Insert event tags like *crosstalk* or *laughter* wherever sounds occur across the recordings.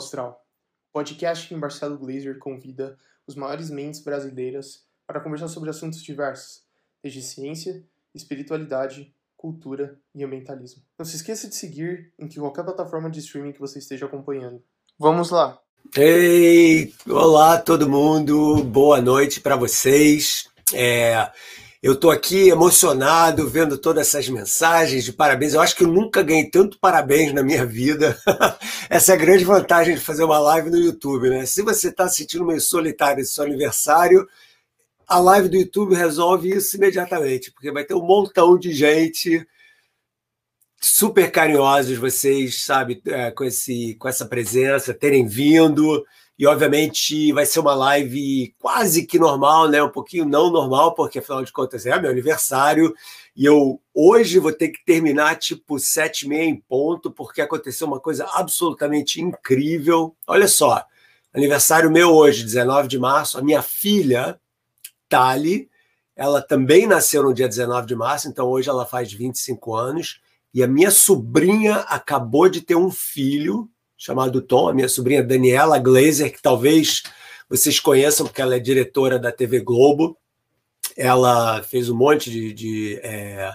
Astral, podcast que Marcelo Glazer convida os maiores mentes brasileiras para conversar sobre assuntos diversos, desde ciência, espiritualidade, cultura e ambientalismo. Não se esqueça de seguir em qualquer plataforma de streaming que você esteja acompanhando. Vamos lá! Ei, olá todo mundo, boa noite para vocês. É, eu estou aqui emocionado vendo todas essas mensagens de parabéns. Eu acho que eu nunca ganhei tanto parabéns na minha vida. *laughs* Essa é a grande vantagem de fazer uma live no YouTube, né? Se você está sentindo meio solitário esse seu aniversário, a live do YouTube resolve isso imediatamente, porque vai ter um montão de gente super carinhosos vocês, sabe, é, com, esse, com essa presença, terem vindo. E, obviamente, vai ser uma live quase que normal, né? Um pouquinho não normal, porque, afinal de contas, é meu aniversário. E eu hoje vou ter que terminar, tipo, sete e meia em ponto, porque aconteceu uma coisa absolutamente incrível. Olha só, aniversário meu hoje, 19 de março. A minha filha, Tali, ela também nasceu no dia 19 de março, então hoje ela faz 25 anos. E a minha sobrinha acabou de ter um filho chamado Tom, a minha sobrinha Daniela Glazer, que talvez vocês conheçam, porque ela é diretora da TV Globo. Ela fez um monte de, de, é,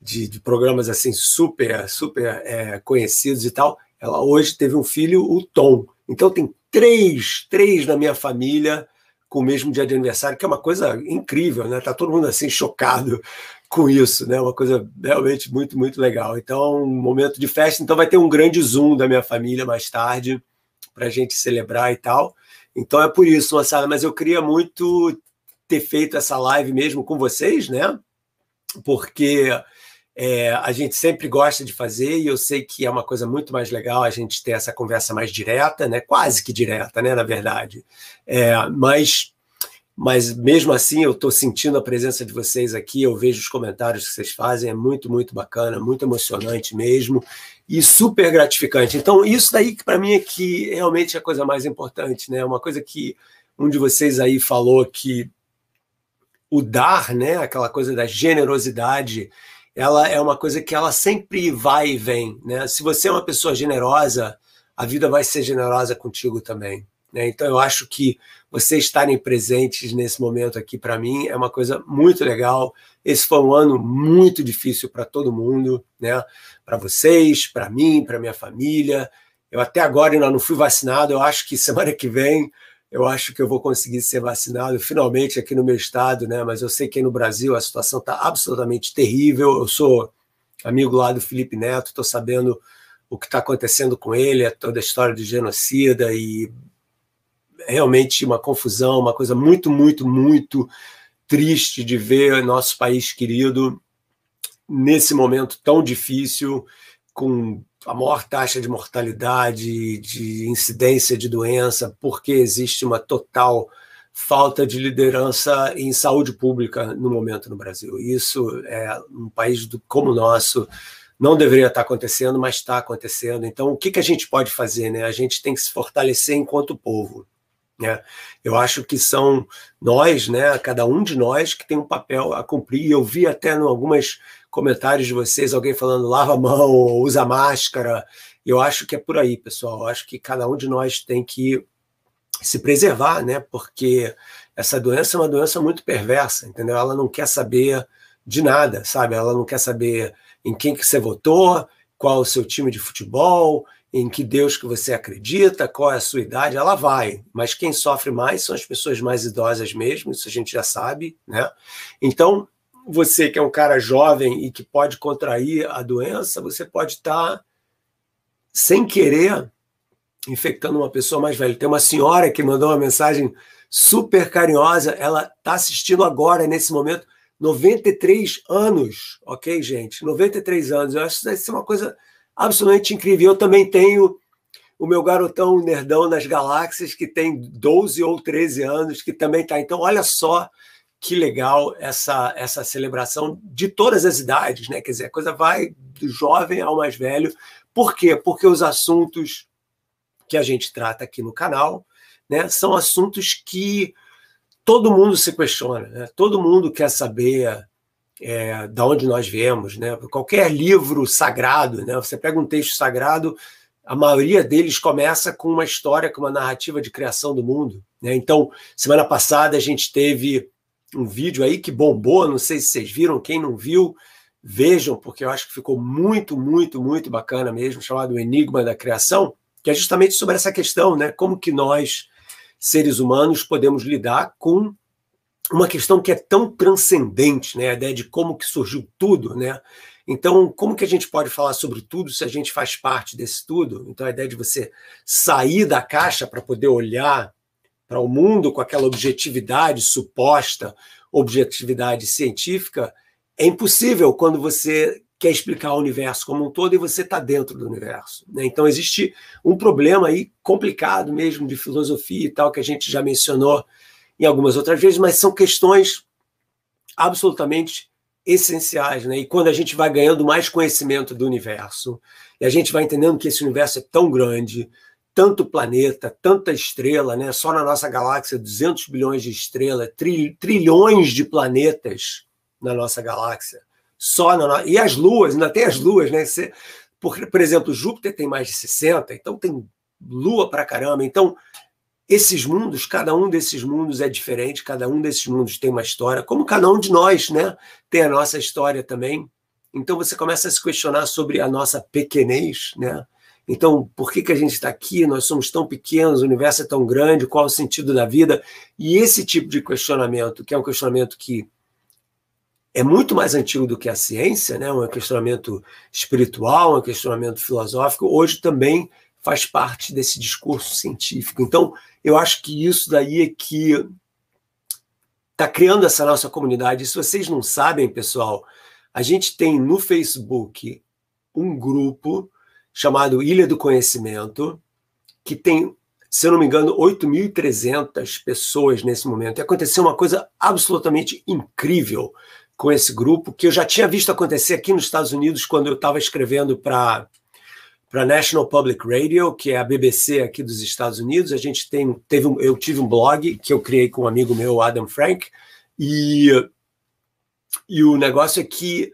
de, de programas assim super, super é, conhecidos e tal. Ela hoje teve um filho, o Tom. Então tem três, três na minha família com o mesmo dia de aniversário, que é uma coisa incrível, né? Tá todo mundo assim chocado com isso, né? Uma coisa realmente muito, muito legal. Então, um momento de festa. Então, vai ter um grande zoom da minha família mais tarde para a gente celebrar e tal. Então, é por isso, moçada. Mas eu queria muito ter feito essa live mesmo com vocês, né? Porque é, a gente sempre gosta de fazer e eu sei que é uma coisa muito mais legal a gente ter essa conversa mais direta, né? Quase que direta, né? Na verdade. É, mas mas mesmo assim eu estou sentindo a presença de vocês aqui, eu vejo os comentários que vocês fazem, é muito, muito bacana, muito emocionante mesmo e super gratificante. Então, isso daí que para mim é que realmente é a coisa mais importante, né? Uma coisa que um de vocês aí falou que o dar, né, aquela coisa da generosidade, ela é uma coisa que ela sempre vai e vem, né? Se você é uma pessoa generosa, a vida vai ser generosa contigo também. Né? Então, eu acho que vocês estarem presentes nesse momento aqui, para mim, é uma coisa muito legal. Esse foi um ano muito difícil para todo mundo, né? para vocês, para mim, para minha família. Eu até agora ainda não fui vacinado, eu acho que semana que vem eu acho que eu vou conseguir ser vacinado finalmente aqui no meu estado, né? Mas eu sei que no Brasil a situação está absolutamente terrível. Eu sou amigo lá do Felipe Neto, estou sabendo o que está acontecendo com ele, toda a história de genocida e realmente uma confusão, uma coisa muito, muito, muito triste de ver nosso país querido nesse momento tão difícil, com a maior taxa de mortalidade, de incidência de doença, porque existe uma total falta de liderança em saúde pública no momento no Brasil. Isso é um país do, como o nosso não deveria estar acontecendo, mas está acontecendo. Então, o que, que a gente pode fazer? Né? A gente tem que se fortalecer enquanto povo. Né? Eu acho que são nós, né, cada um de nós, que tem um papel a cumprir. Eu vi até em alguns comentários de vocês alguém falando lava a mão, usa máscara. Eu acho que é por aí, pessoal. Eu acho que cada um de nós tem que se preservar, né? Porque essa doença é uma doença muito perversa, entendeu? Ela não quer saber de nada, sabe? Ela não quer saber em quem que você votou, qual o seu time de futebol, em que Deus que você acredita, qual é a sua idade, ela vai. Mas quem sofre mais são as pessoas mais idosas mesmo, isso a gente já sabe, né? Então, você que é um cara jovem e que pode contrair a doença, você pode estar tá, sem querer infectando uma pessoa mais velha. Tem uma senhora que mandou uma mensagem super carinhosa, ela está assistindo agora, nesse momento, 93 anos, ok, gente? 93 anos. Eu acho que isso é uma coisa absolutamente incrível. Eu também tenho o meu garotão nerdão das galáxias, que tem 12 ou 13 anos, que também está. Então, olha só que legal essa, essa celebração de todas as idades, né? Quer dizer, a coisa vai do jovem ao mais velho. Por quê? Porque os assuntos que a gente trata aqui no canal né, são assuntos que todo mundo se questiona, né? todo mundo quer saber é, da onde nós viemos, né? Qualquer livro sagrado, né? Você pega um texto sagrado, a maioria deles começa com uma história, com uma narrativa de criação do mundo. Né? Então, semana passada a gente teve um vídeo aí que bombou, não sei se vocês viram, quem não viu, vejam, porque eu acho que ficou muito, muito, muito bacana mesmo, chamado Enigma da Criação, que é justamente sobre essa questão, né? Como que nós, seres humanos, podemos lidar com uma questão que é tão transcendente, né? A ideia de como que surgiu tudo, né? Então, como que a gente pode falar sobre tudo se a gente faz parte desse tudo? Então, a ideia de você sair da caixa para poder olhar para o mundo com aquela objetividade suposta, objetividade científica, é impossível quando você quer explicar o universo como um todo e você está dentro do universo. Né? Então, existe um problema aí complicado mesmo de filosofia e tal, que a gente já mencionou em algumas outras vezes, mas são questões absolutamente essenciais, né? E quando a gente vai ganhando mais conhecimento do universo, e a gente vai entendendo que esse universo é tão grande, tanto planeta, tanta estrela, né? Só na nossa galáxia, 200 bilhões de estrelas, tri, trilhões de planetas na nossa galáxia. Só na e as luas, ainda tem as luas, né? Você, por, exemplo, Júpiter tem mais de 60, então tem lua para caramba. Então, esses mundos, cada um desses mundos é diferente, cada um desses mundos tem uma história, como cada um de nós, né? Tem a nossa história também. Então você começa a se questionar sobre a nossa pequenez, né? Então, por que, que a gente está aqui? Nós somos tão pequenos, o universo é tão grande, qual o sentido da vida? E esse tipo de questionamento, que é um questionamento que é muito mais antigo do que a ciência, né? um questionamento espiritual, um questionamento filosófico, hoje também faz parte desse discurso científico. Então, eu acho que isso daí é que está criando essa nossa comunidade. Se vocês não sabem, pessoal, a gente tem no Facebook um grupo chamado Ilha do Conhecimento, que tem, se eu não me engano, 8.300 pessoas nesse momento. E aconteceu uma coisa absolutamente incrível com esse grupo, que eu já tinha visto acontecer aqui nos Estados Unidos quando eu estava escrevendo para para National Public Radio, que é a BBC aqui dos Estados Unidos. A gente tem, teve um, eu tive um blog que eu criei com um amigo meu, Adam Frank, e, e o negócio é que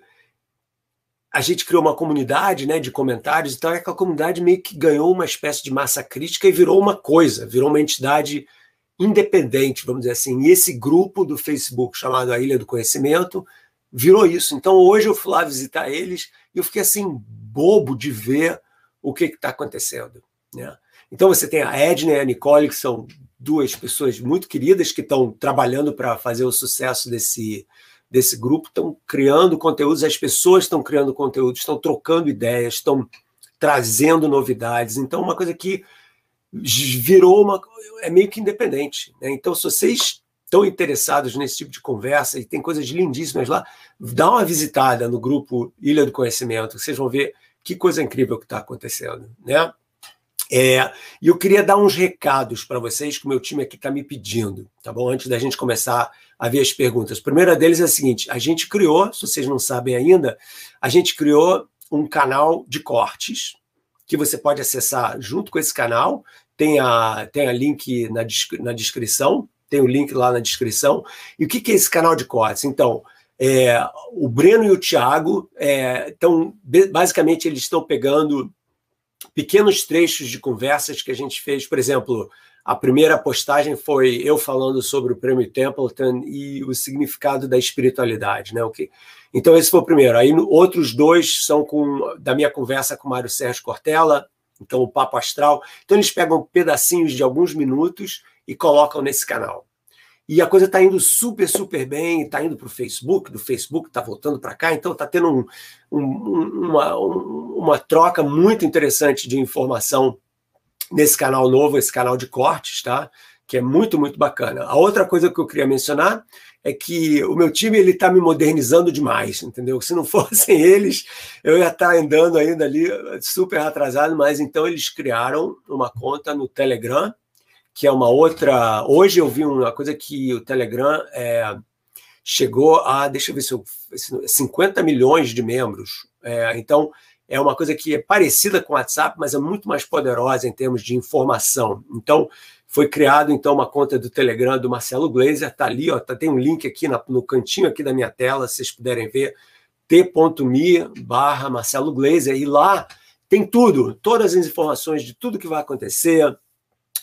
a gente criou uma comunidade né, de comentários, então aquela comunidade meio que ganhou uma espécie de massa crítica e virou uma coisa, virou uma entidade independente, vamos dizer assim. E esse grupo do Facebook chamado A Ilha do Conhecimento virou isso. Então hoje eu fui lá visitar eles e eu fiquei assim bobo de ver o que está acontecendo. Né? Então você tem a Edna e a Nicole, que são duas pessoas muito queridas que estão trabalhando para fazer o sucesso desse, desse grupo, estão criando conteúdos, as pessoas estão criando conteúdos, estão trocando ideias, estão trazendo novidades. Então, uma coisa que virou uma. é meio que independente. Né? Então, se vocês estão interessados nesse tipo de conversa e tem coisas lindíssimas lá, dá uma visitada no grupo Ilha do Conhecimento, vocês vão ver que coisa incrível que está acontecendo, né? É, e eu queria dar uns recados para vocês que o meu time aqui está me pedindo, tá bom? Antes da gente começar a ver as perguntas. A primeira deles é a seguinte: a gente criou, se vocês não sabem ainda, a gente criou um canal de cortes que você pode acessar junto com esse canal. Tem a, tem a link na, na descrição, tem o link lá na descrição. E o que, que é esse canal de cortes? Então, é, o Breno e o Thiago estão, é, basicamente, eles estão pegando pequenos trechos de conversas que a gente fez. Por exemplo, a primeira postagem foi eu falando sobre o Prêmio Templeton e o significado da espiritualidade, né? Então esse foi o primeiro. Aí outros dois são com da minha conversa com o Mário Sérgio Cortella, então o Papo Astral. Então eles pegam pedacinhos de alguns minutos e colocam nesse canal. E a coisa está indo super, super bem, está indo para o Facebook, do Facebook está voltando para cá, então está tendo um, um, uma, um, uma troca muito interessante de informação nesse canal novo, esse canal de cortes, tá? Que é muito, muito bacana. A outra coisa que eu queria mencionar é que o meu time ele está me modernizando demais, entendeu? Se não *laughs* fossem eles, eu ia estar tá andando ainda ali super atrasado, mas então eles criaram uma conta no Telegram, que é uma outra. Hoje eu vi uma coisa que o Telegram é, chegou a, deixa eu ver se eu, 50 milhões de membros. É, então, é uma coisa que é parecida com o WhatsApp, mas é muito mais poderosa em termos de informação. Então, foi criado então uma conta do Telegram do Marcelo Glazer, está ali, ó, tá, tem um link aqui na, no cantinho aqui da minha tela, se vocês puderem ver, t.me barra Marcelo Glazer, e lá tem tudo, todas as informações de tudo que vai acontecer,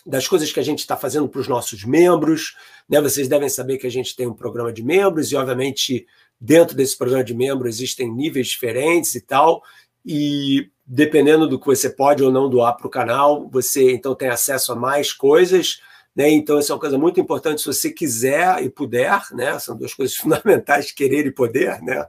das coisas que a gente está fazendo para os nossos membros. Né? Vocês devem saber que a gente tem um programa de membros, e, obviamente, dentro desse programa de membros existem níveis diferentes e tal. E dependendo do que você pode ou não doar para o canal, você então tem acesso a mais coisas. Né? Então, isso é uma coisa muito importante se você quiser e puder, né? São duas coisas *laughs* fundamentais, querer e poder, né?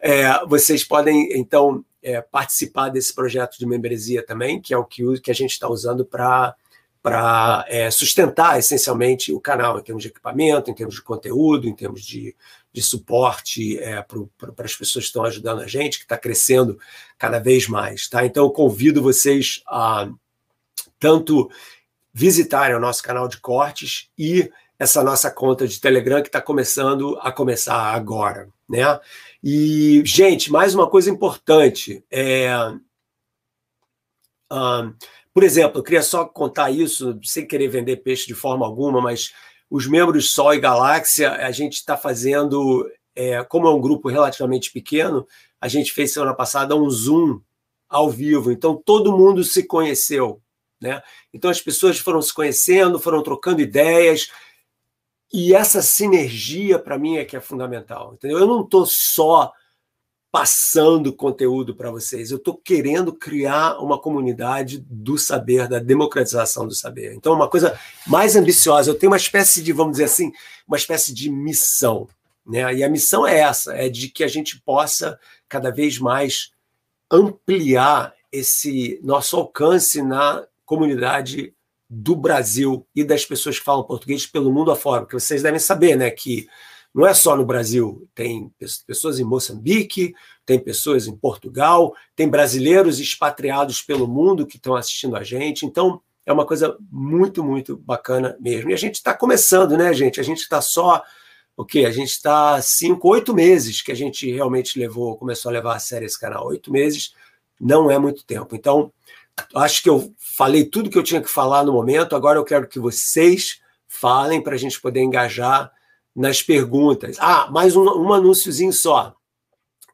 É, vocês podem, então, é, participar desse projeto de membresia também, que é o que, que a gente está usando para para é, sustentar essencialmente o canal em termos de equipamento, em termos de conteúdo, em termos de, de suporte é, para as pessoas que estão ajudando a gente, que está crescendo cada vez mais. Tá? Então, eu convido vocês a tanto visitarem o nosso canal de cortes e essa nossa conta de Telegram que está começando a começar agora. Né? E, gente, mais uma coisa importante. É, um, por exemplo, eu queria só contar isso, sem querer vender peixe de forma alguma, mas os membros Sol e Galáxia, a gente está fazendo, é, como é um grupo relativamente pequeno, a gente fez semana passada um Zoom ao vivo, então todo mundo se conheceu. Né? Então as pessoas foram se conhecendo, foram trocando ideias, e essa sinergia, para mim, é que é fundamental. Entendeu? Eu não estou só passando conteúdo para vocês. Eu estou querendo criar uma comunidade do saber, da democratização do saber. Então, uma coisa mais ambiciosa. Eu tenho uma espécie de, vamos dizer assim, uma espécie de missão. Né? E a missão é essa: é de que a gente possa cada vez mais ampliar esse nosso alcance na comunidade do Brasil e das pessoas que falam português pelo mundo afora. Porque vocês devem saber, né, que não é só no Brasil, tem pessoas em Moçambique, tem pessoas em Portugal, tem brasileiros expatriados pelo mundo que estão assistindo a gente. Então, é uma coisa muito, muito bacana mesmo. E a gente está começando, né, gente? A gente está só. O quê? A gente está cinco, oito meses que a gente realmente levou, começou a levar a sério esse canal. Oito meses não é muito tempo. Então, acho que eu falei tudo que eu tinha que falar no momento. Agora eu quero que vocês falem para a gente poder engajar nas perguntas. Ah, mais um, um anúnciozinho só.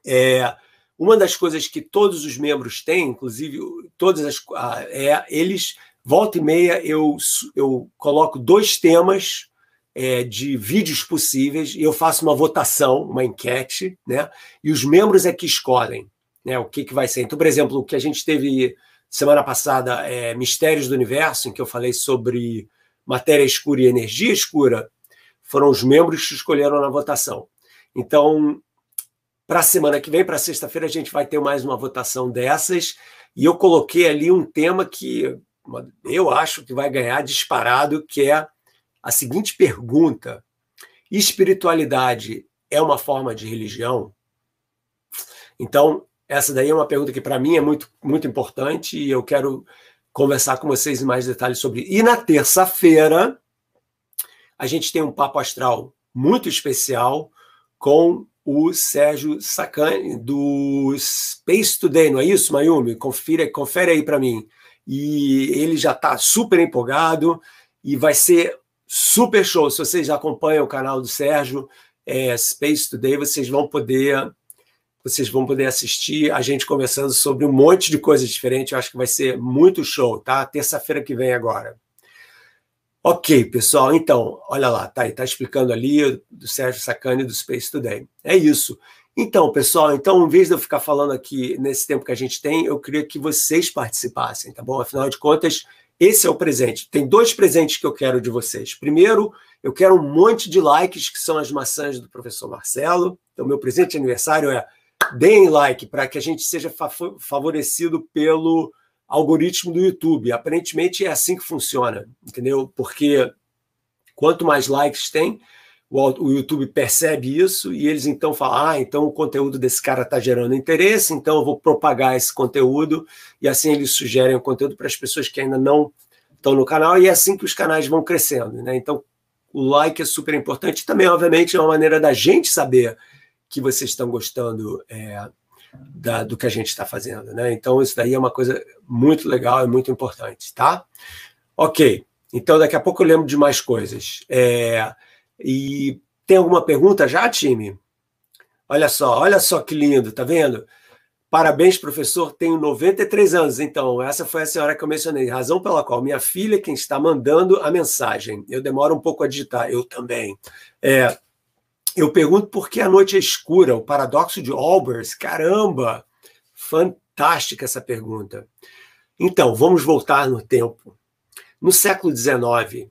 É, uma das coisas que todos os membros têm, inclusive todas as, é, eles volta e meia eu, eu coloco dois temas é, de vídeos possíveis e eu faço uma votação, uma enquete, né? E os membros é que escolhem, né? O que, que vai ser. Então, por exemplo, o que a gente teve semana passada é Mistérios do Universo, em que eu falei sobre matéria escura e energia escura foram os membros que escolheram na votação. Então, para a semana que vem, para sexta-feira, a gente vai ter mais uma votação dessas. E eu coloquei ali um tema que eu acho que vai ganhar disparado, que é a seguinte pergunta: espiritualidade é uma forma de religião? Então, essa daí é uma pergunta que para mim é muito, muito importante e eu quero conversar com vocês em mais detalhes sobre. E na terça-feira, a gente tem um papo astral muito especial com o Sérgio Sacani, do Space Today, não é isso, Mayumi? Confere, confere aí para mim. E ele já está super empolgado e vai ser super show. Se vocês acompanham o canal do Sérgio, é, Space Today, vocês vão poder vocês vão poder assistir a gente conversando sobre um monte de coisas diferentes. Eu acho que vai ser muito show, tá? Terça-feira que vem agora. Ok, pessoal, então, olha lá, tá tá explicando ali do Sérgio Sacani do Space Today. É isso. Então, pessoal, então, em vez de eu ficar falando aqui nesse tempo que a gente tem, eu queria que vocês participassem, tá bom? Afinal de contas, esse é o presente. Tem dois presentes que eu quero de vocês. Primeiro, eu quero um monte de likes, que são as maçãs do professor Marcelo. Então, meu presente de aniversário é deem like para que a gente seja favorecido pelo algoritmo do YouTube. Aparentemente é assim que funciona, entendeu? Porque quanto mais likes tem, o YouTube percebe isso e eles então falam: ah, então o conteúdo desse cara está gerando interesse, então eu vou propagar esse conteúdo, e assim eles sugerem o conteúdo para as pessoas que ainda não estão no canal, e é assim que os canais vão crescendo. Né? Então, o like é super importante. Também, obviamente, é uma maneira da gente saber que vocês estão gostando é, da, do que a gente está fazendo. Né? Então, isso daí é uma coisa muito legal e muito importante, tá? Ok, então daqui a pouco eu lembro de mais coisas. É, e tem alguma pergunta já, time? Olha só, olha só que lindo, tá vendo? Parabéns, professor. Tenho 93 anos. Então, essa foi a senhora que eu mencionei. Razão pela qual minha filha, quem está mandando a mensagem. Eu demoro um pouco a digitar. Eu também. É, eu pergunto por que a noite é escura. O paradoxo de Olbers. Caramba! Fantástica essa pergunta. Então, vamos voltar no tempo. No século XIX,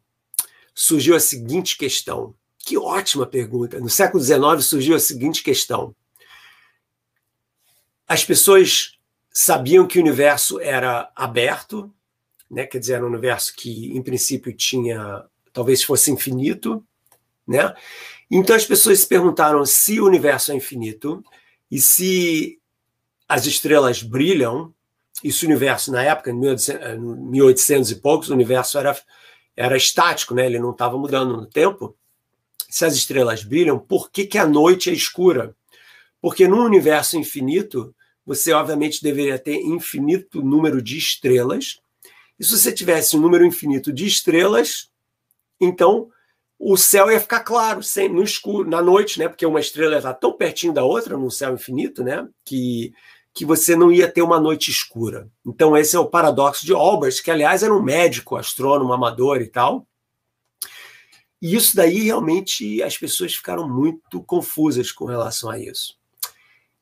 surgiu a seguinte questão. Que ótima pergunta. No século XIX surgiu a seguinte questão as pessoas sabiam que o universo era aberto, né? quer dizer, era um universo que, em princípio, tinha, talvez fosse infinito, né? Então as pessoas se perguntaram se o universo é infinito e se as estrelas brilham, e se o universo, na época, em 1800 e poucos, o universo era, era estático, né? ele não estava mudando no tempo. Se as estrelas brilham, por que, que a noite é escura? Porque num universo infinito, você obviamente deveria ter infinito número de estrelas. E se você tivesse um número infinito de estrelas, então o céu ia ficar claro, sem, no escuro, na noite, né? Porque uma estrela está tão pertinho da outra num céu infinito, né? Que, que você não ia ter uma noite escura. Então, esse é o paradoxo de Olbers, que, aliás, era um médico, astrônomo, amador e tal. E isso daí realmente as pessoas ficaram muito confusas com relação a isso.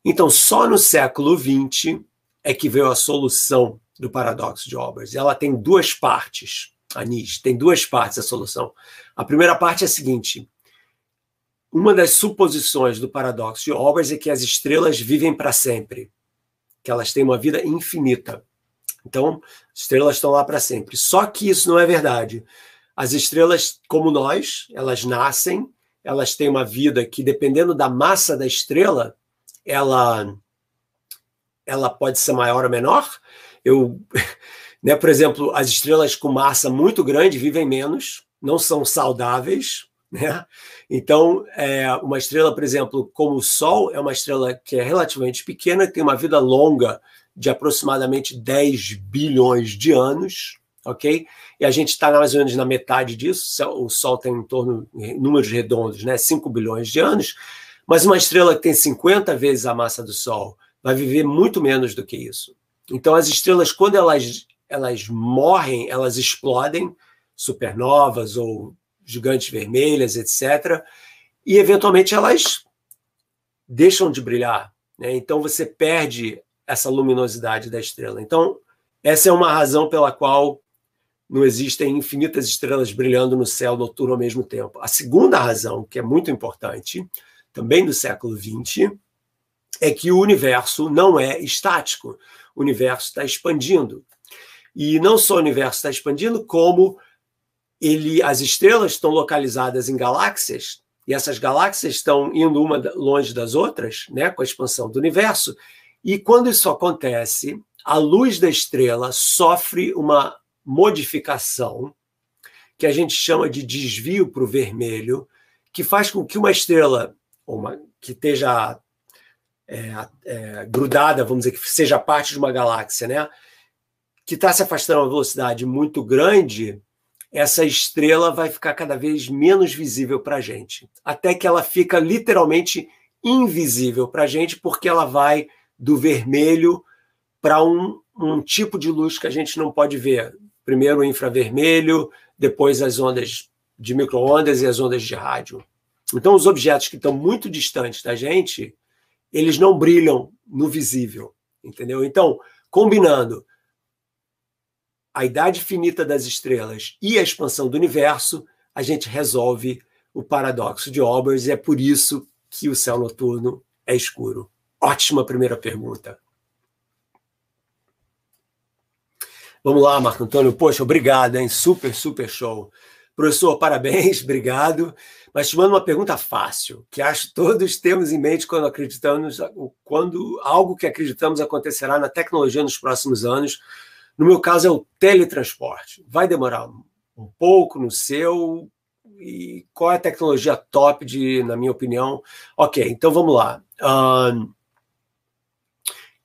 Então, só no século XX é que veio a solução do paradoxo de Olbers. Ela tem duas partes, Anis, tem duas partes a solução. A primeira parte é a seguinte: uma das suposições do paradoxo de Olbers é que as estrelas vivem para sempre, que elas têm uma vida infinita. Então, as estrelas estão lá para sempre. Só que isso não é verdade. As estrelas, como nós, elas nascem, elas têm uma vida que, dependendo da massa da estrela, ela ela pode ser maior ou menor. Eu, *laughs* né, por exemplo, as estrelas com massa muito grande vivem menos, não são saudáveis, né? Então, é, uma estrela, por exemplo, como o Sol, é uma estrela que é relativamente pequena, tem uma vida longa de aproximadamente 10 bilhões de anos, ok? E a gente está mais ou menos na metade disso, o Sol tem em torno, em números redondos, né, 5 bilhões de anos, mas uma estrela que tem 50 vezes a massa do Sol vai viver muito menos do que isso. Então, as estrelas, quando elas, elas morrem, elas explodem, supernovas ou gigantes vermelhas, etc. E, eventualmente, elas deixam de brilhar. Né? Então, você perde essa luminosidade da estrela. Então, essa é uma razão pela qual não existem infinitas estrelas brilhando no céu noturno ao mesmo tempo. A segunda razão, que é muito importante, também do século XX, é que o universo não é estático. O universo está expandindo. E não só o universo está expandindo, como ele, as estrelas estão localizadas em galáxias, e essas galáxias estão indo uma longe das outras, né, com a expansão do universo. E quando isso acontece, a luz da estrela sofre uma modificação que a gente chama de desvio para o vermelho, que faz com que uma estrela uma, que esteja é, é, grudada, vamos dizer, que seja parte de uma galáxia, né? Que está se afastando a uma velocidade muito grande, essa estrela vai ficar cada vez menos visível para a gente, até que ela fica literalmente invisível para a gente, porque ela vai do vermelho para um, um tipo de luz que a gente não pode ver. Primeiro o infravermelho, depois as ondas de microondas e as ondas de rádio. Então, os objetos que estão muito distantes da gente, eles não brilham no visível, entendeu? Então, combinando a idade finita das estrelas e a expansão do universo, a gente resolve o paradoxo de Olbers e é por isso que o céu noturno é escuro. Ótima primeira pergunta. Vamos lá, Marco Antônio. Poxa, obrigado, hein? Super, super show. Professor, parabéns, *laughs* obrigado. Mas te mando uma pergunta fácil, que acho todos temos em mente quando acreditamos, quando algo que acreditamos acontecerá na tecnologia nos próximos anos. No meu caso, é o teletransporte. Vai demorar um pouco no seu. E qual é a tecnologia top de, na minha opinião? Ok, então vamos lá. Um,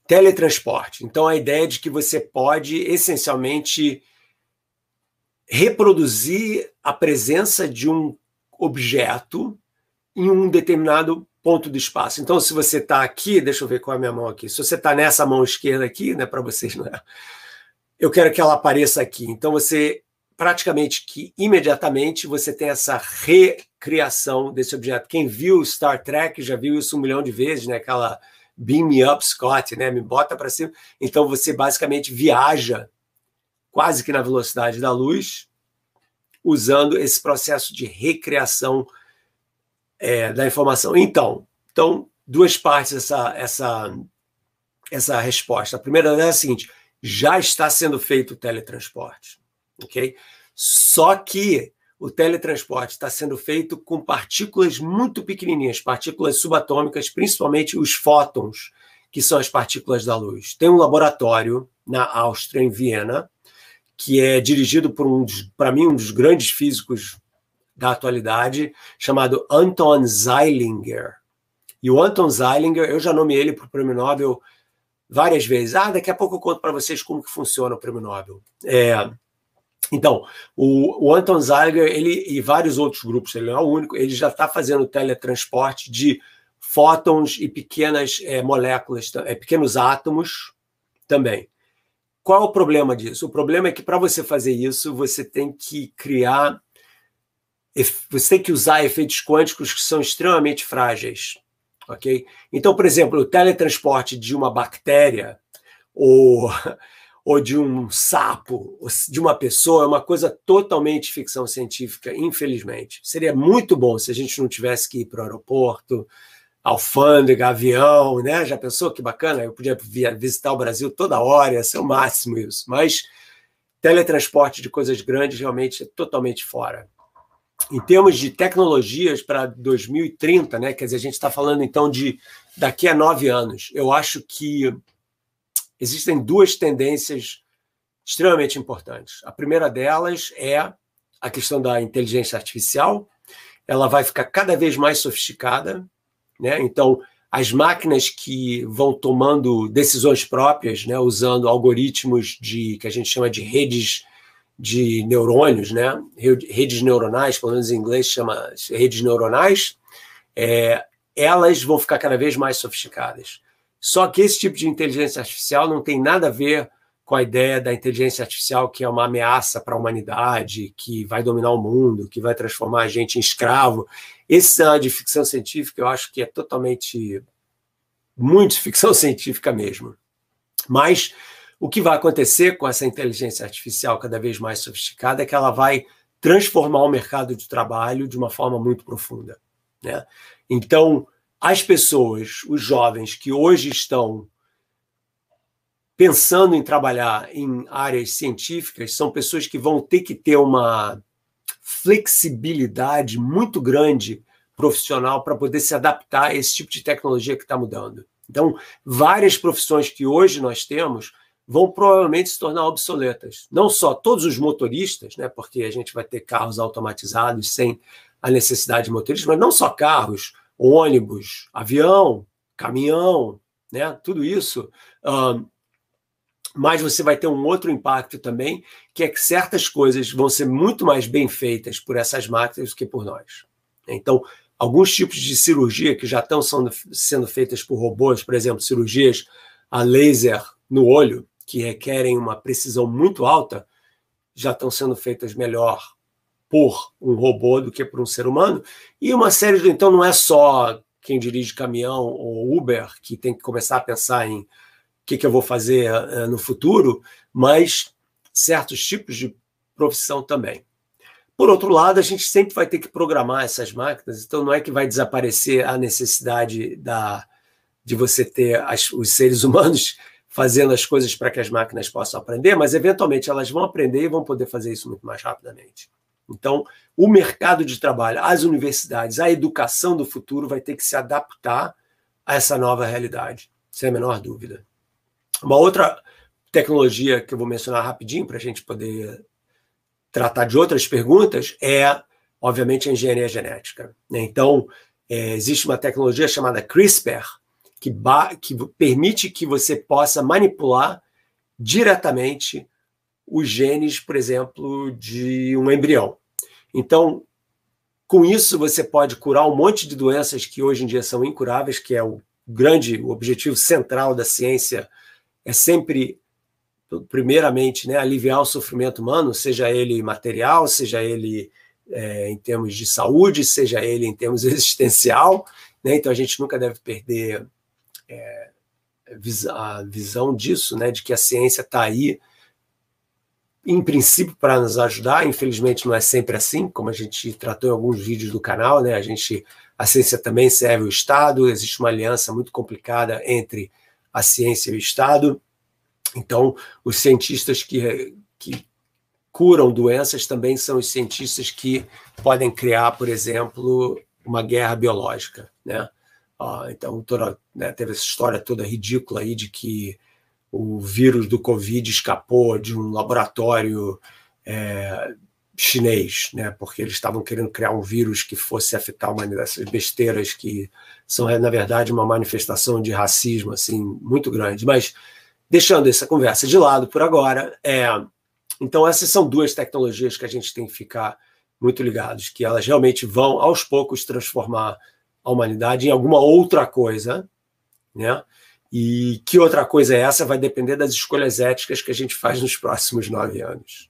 teletransporte. Então, a ideia de que você pode essencialmente reproduzir a presença de um objeto em um determinado ponto do espaço. Então, se você está aqui, deixa eu ver qual é a minha mão aqui. Se você está nessa mão esquerda aqui, né, para vocês, não é? Eu quero que ela apareça aqui. Então, você praticamente que imediatamente você tem essa recriação desse objeto. Quem viu Star Trek já viu isso um milhão de vezes, né? Aquela beam me up, Scott, né? Me bota para cima. Então, você basicamente viaja quase que na velocidade da luz, usando esse processo de recriação é, da informação. Então, então, duas partes essa, essa, essa resposta. A primeira é a seguinte: já está sendo feito o teletransporte, ok? Só que o teletransporte está sendo feito com partículas muito pequenininhas, partículas subatômicas, principalmente os fótons, que são as partículas da luz. Tem um laboratório na Áustria, em Viena, que é dirigido por um, para mim, um dos grandes físicos da atualidade, chamado Anton Zeilinger. E o Anton Zeilinger, eu já nomeei ele para o Prêmio Nobel várias vezes. Ah, daqui a pouco eu conto para vocês como que funciona o Prêmio Nobel. É, então, o, o Anton Zeilinger ele, e vários outros grupos, ele não é o único, ele já está fazendo teletransporte de fótons e pequenas é, moléculas, é, pequenos átomos também. Qual é o problema disso? O problema é que para você fazer isso, você tem que criar você tem que usar efeitos quânticos que são extremamente frágeis, ok? Então, por exemplo, o teletransporte de uma bactéria ou, *laughs* ou de um sapo, de uma pessoa, é uma coisa totalmente ficção científica, infelizmente. Seria muito bom se a gente não tivesse que ir para o aeroporto, alfândega, avião, né? Já pensou que bacana? Eu podia visitar o Brasil toda hora, ia ser o máximo isso. Mas teletransporte de coisas grandes realmente é totalmente fora em termos de tecnologias para 2030, né? Quer dizer, a gente está falando então de daqui a nove anos. Eu acho que existem duas tendências extremamente importantes. A primeira delas é a questão da inteligência artificial. Ela vai ficar cada vez mais sofisticada, né? Então, as máquinas que vão tomando decisões próprias, né, usando algoritmos de que a gente chama de redes de neurônios, né? redes neuronais, pelo menos em inglês chama redes neuronais, é, elas vão ficar cada vez mais sofisticadas. Só que esse tipo de inteligência artificial não tem nada a ver com a ideia da inteligência artificial que é uma ameaça para a humanidade, que vai dominar o mundo, que vai transformar a gente em escravo. Esse cenário de ficção científica eu acho que é totalmente muito ficção *laughs* científica mesmo. Mas o que vai acontecer com essa inteligência artificial cada vez mais sofisticada é que ela vai transformar o mercado de trabalho de uma forma muito profunda. Né? Então, as pessoas, os jovens que hoje estão pensando em trabalhar em áreas científicas, são pessoas que vão ter que ter uma flexibilidade muito grande profissional para poder se adaptar a esse tipo de tecnologia que está mudando. Então, várias profissões que hoje nós temos vão provavelmente se tornar obsoletas. Não só todos os motoristas, né, porque a gente vai ter carros automatizados sem a necessidade de motorista, mas não só carros, ônibus, avião, caminhão, né, tudo isso. Mas você vai ter um outro impacto também, que é que certas coisas vão ser muito mais bem feitas por essas máquinas do que por nós. Então, alguns tipos de cirurgia que já estão sendo feitas por robôs, por exemplo, cirurgias a laser no olho, que requerem uma precisão muito alta já estão sendo feitas melhor por um robô do que por um ser humano. E uma série de. Então, não é só quem dirige caminhão ou Uber que tem que começar a pensar em o que, que eu vou fazer uh, no futuro, mas certos tipos de profissão também. Por outro lado, a gente sempre vai ter que programar essas máquinas, então não é que vai desaparecer a necessidade da, de você ter as, os seres *laughs* humanos fazendo as coisas para que as máquinas possam aprender, mas eventualmente elas vão aprender e vão poder fazer isso muito mais rapidamente. Então, o mercado de trabalho, as universidades, a educação do futuro vai ter que se adaptar a essa nova realidade, sem a menor dúvida. Uma outra tecnologia que eu vou mencionar rapidinho para a gente poder tratar de outras perguntas é, obviamente, a engenharia genética. Né? Então, é, existe uma tecnologia chamada CRISPR, que, que permite que você possa manipular diretamente os genes, por exemplo, de um embrião. Então, com isso, você pode curar um monte de doenças que hoje em dia são incuráveis, que é o grande o objetivo central da ciência, é sempre, primeiramente, né, aliviar o sofrimento humano, seja ele material, seja ele é, em termos de saúde, seja ele em termos *laughs* existencial. Né? Então, a gente nunca deve perder é, a visão disso, né, de que a ciência está aí em princípio, para nos ajudar. Infelizmente, não é sempre assim, como a gente tratou em alguns vídeos do canal, né? A gente, a ciência também serve o Estado, existe uma aliança muito complicada entre a ciência e o Estado. Então, os cientistas que, que curam doenças também são os cientistas que podem criar, por exemplo, uma guerra biológica, né? Ah, então, toda, né, teve essa história toda ridícula aí de que o vírus do Covid escapou de um laboratório é, chinês, né? Porque eles estavam querendo criar um vírus que fosse afetar a humanidade, essas besteiras que são na verdade uma manifestação de racismo assim muito grande. Mas deixando essa conversa de lado por agora, é, então essas são duas tecnologias que a gente tem que ficar muito ligados, que elas realmente vão aos poucos transformar a humanidade em alguma outra coisa, né? E que outra coisa é essa vai depender das escolhas éticas que a gente faz nos próximos nove anos.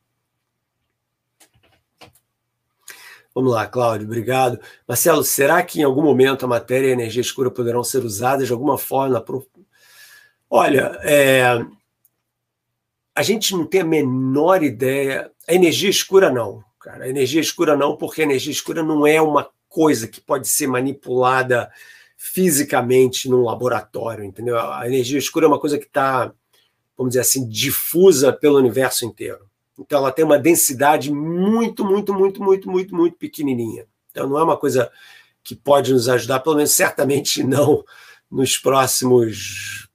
Vamos lá, Cláudio, obrigado. Marcelo, será que em algum momento a matéria e a energia escura poderão ser usadas de alguma forma? Pro... Olha, é... a gente não tem a menor ideia. A energia escura não, cara. A energia escura não, porque a energia escura não é uma coisa que pode ser manipulada fisicamente num laboratório, entendeu? A energia escura é uma coisa que está, vamos dizer assim, difusa pelo universo inteiro. Então ela tem uma densidade muito, muito, muito, muito, muito, muito pequenininha. Então não é uma coisa que pode nos ajudar, pelo menos certamente *laughs* não nos próximos.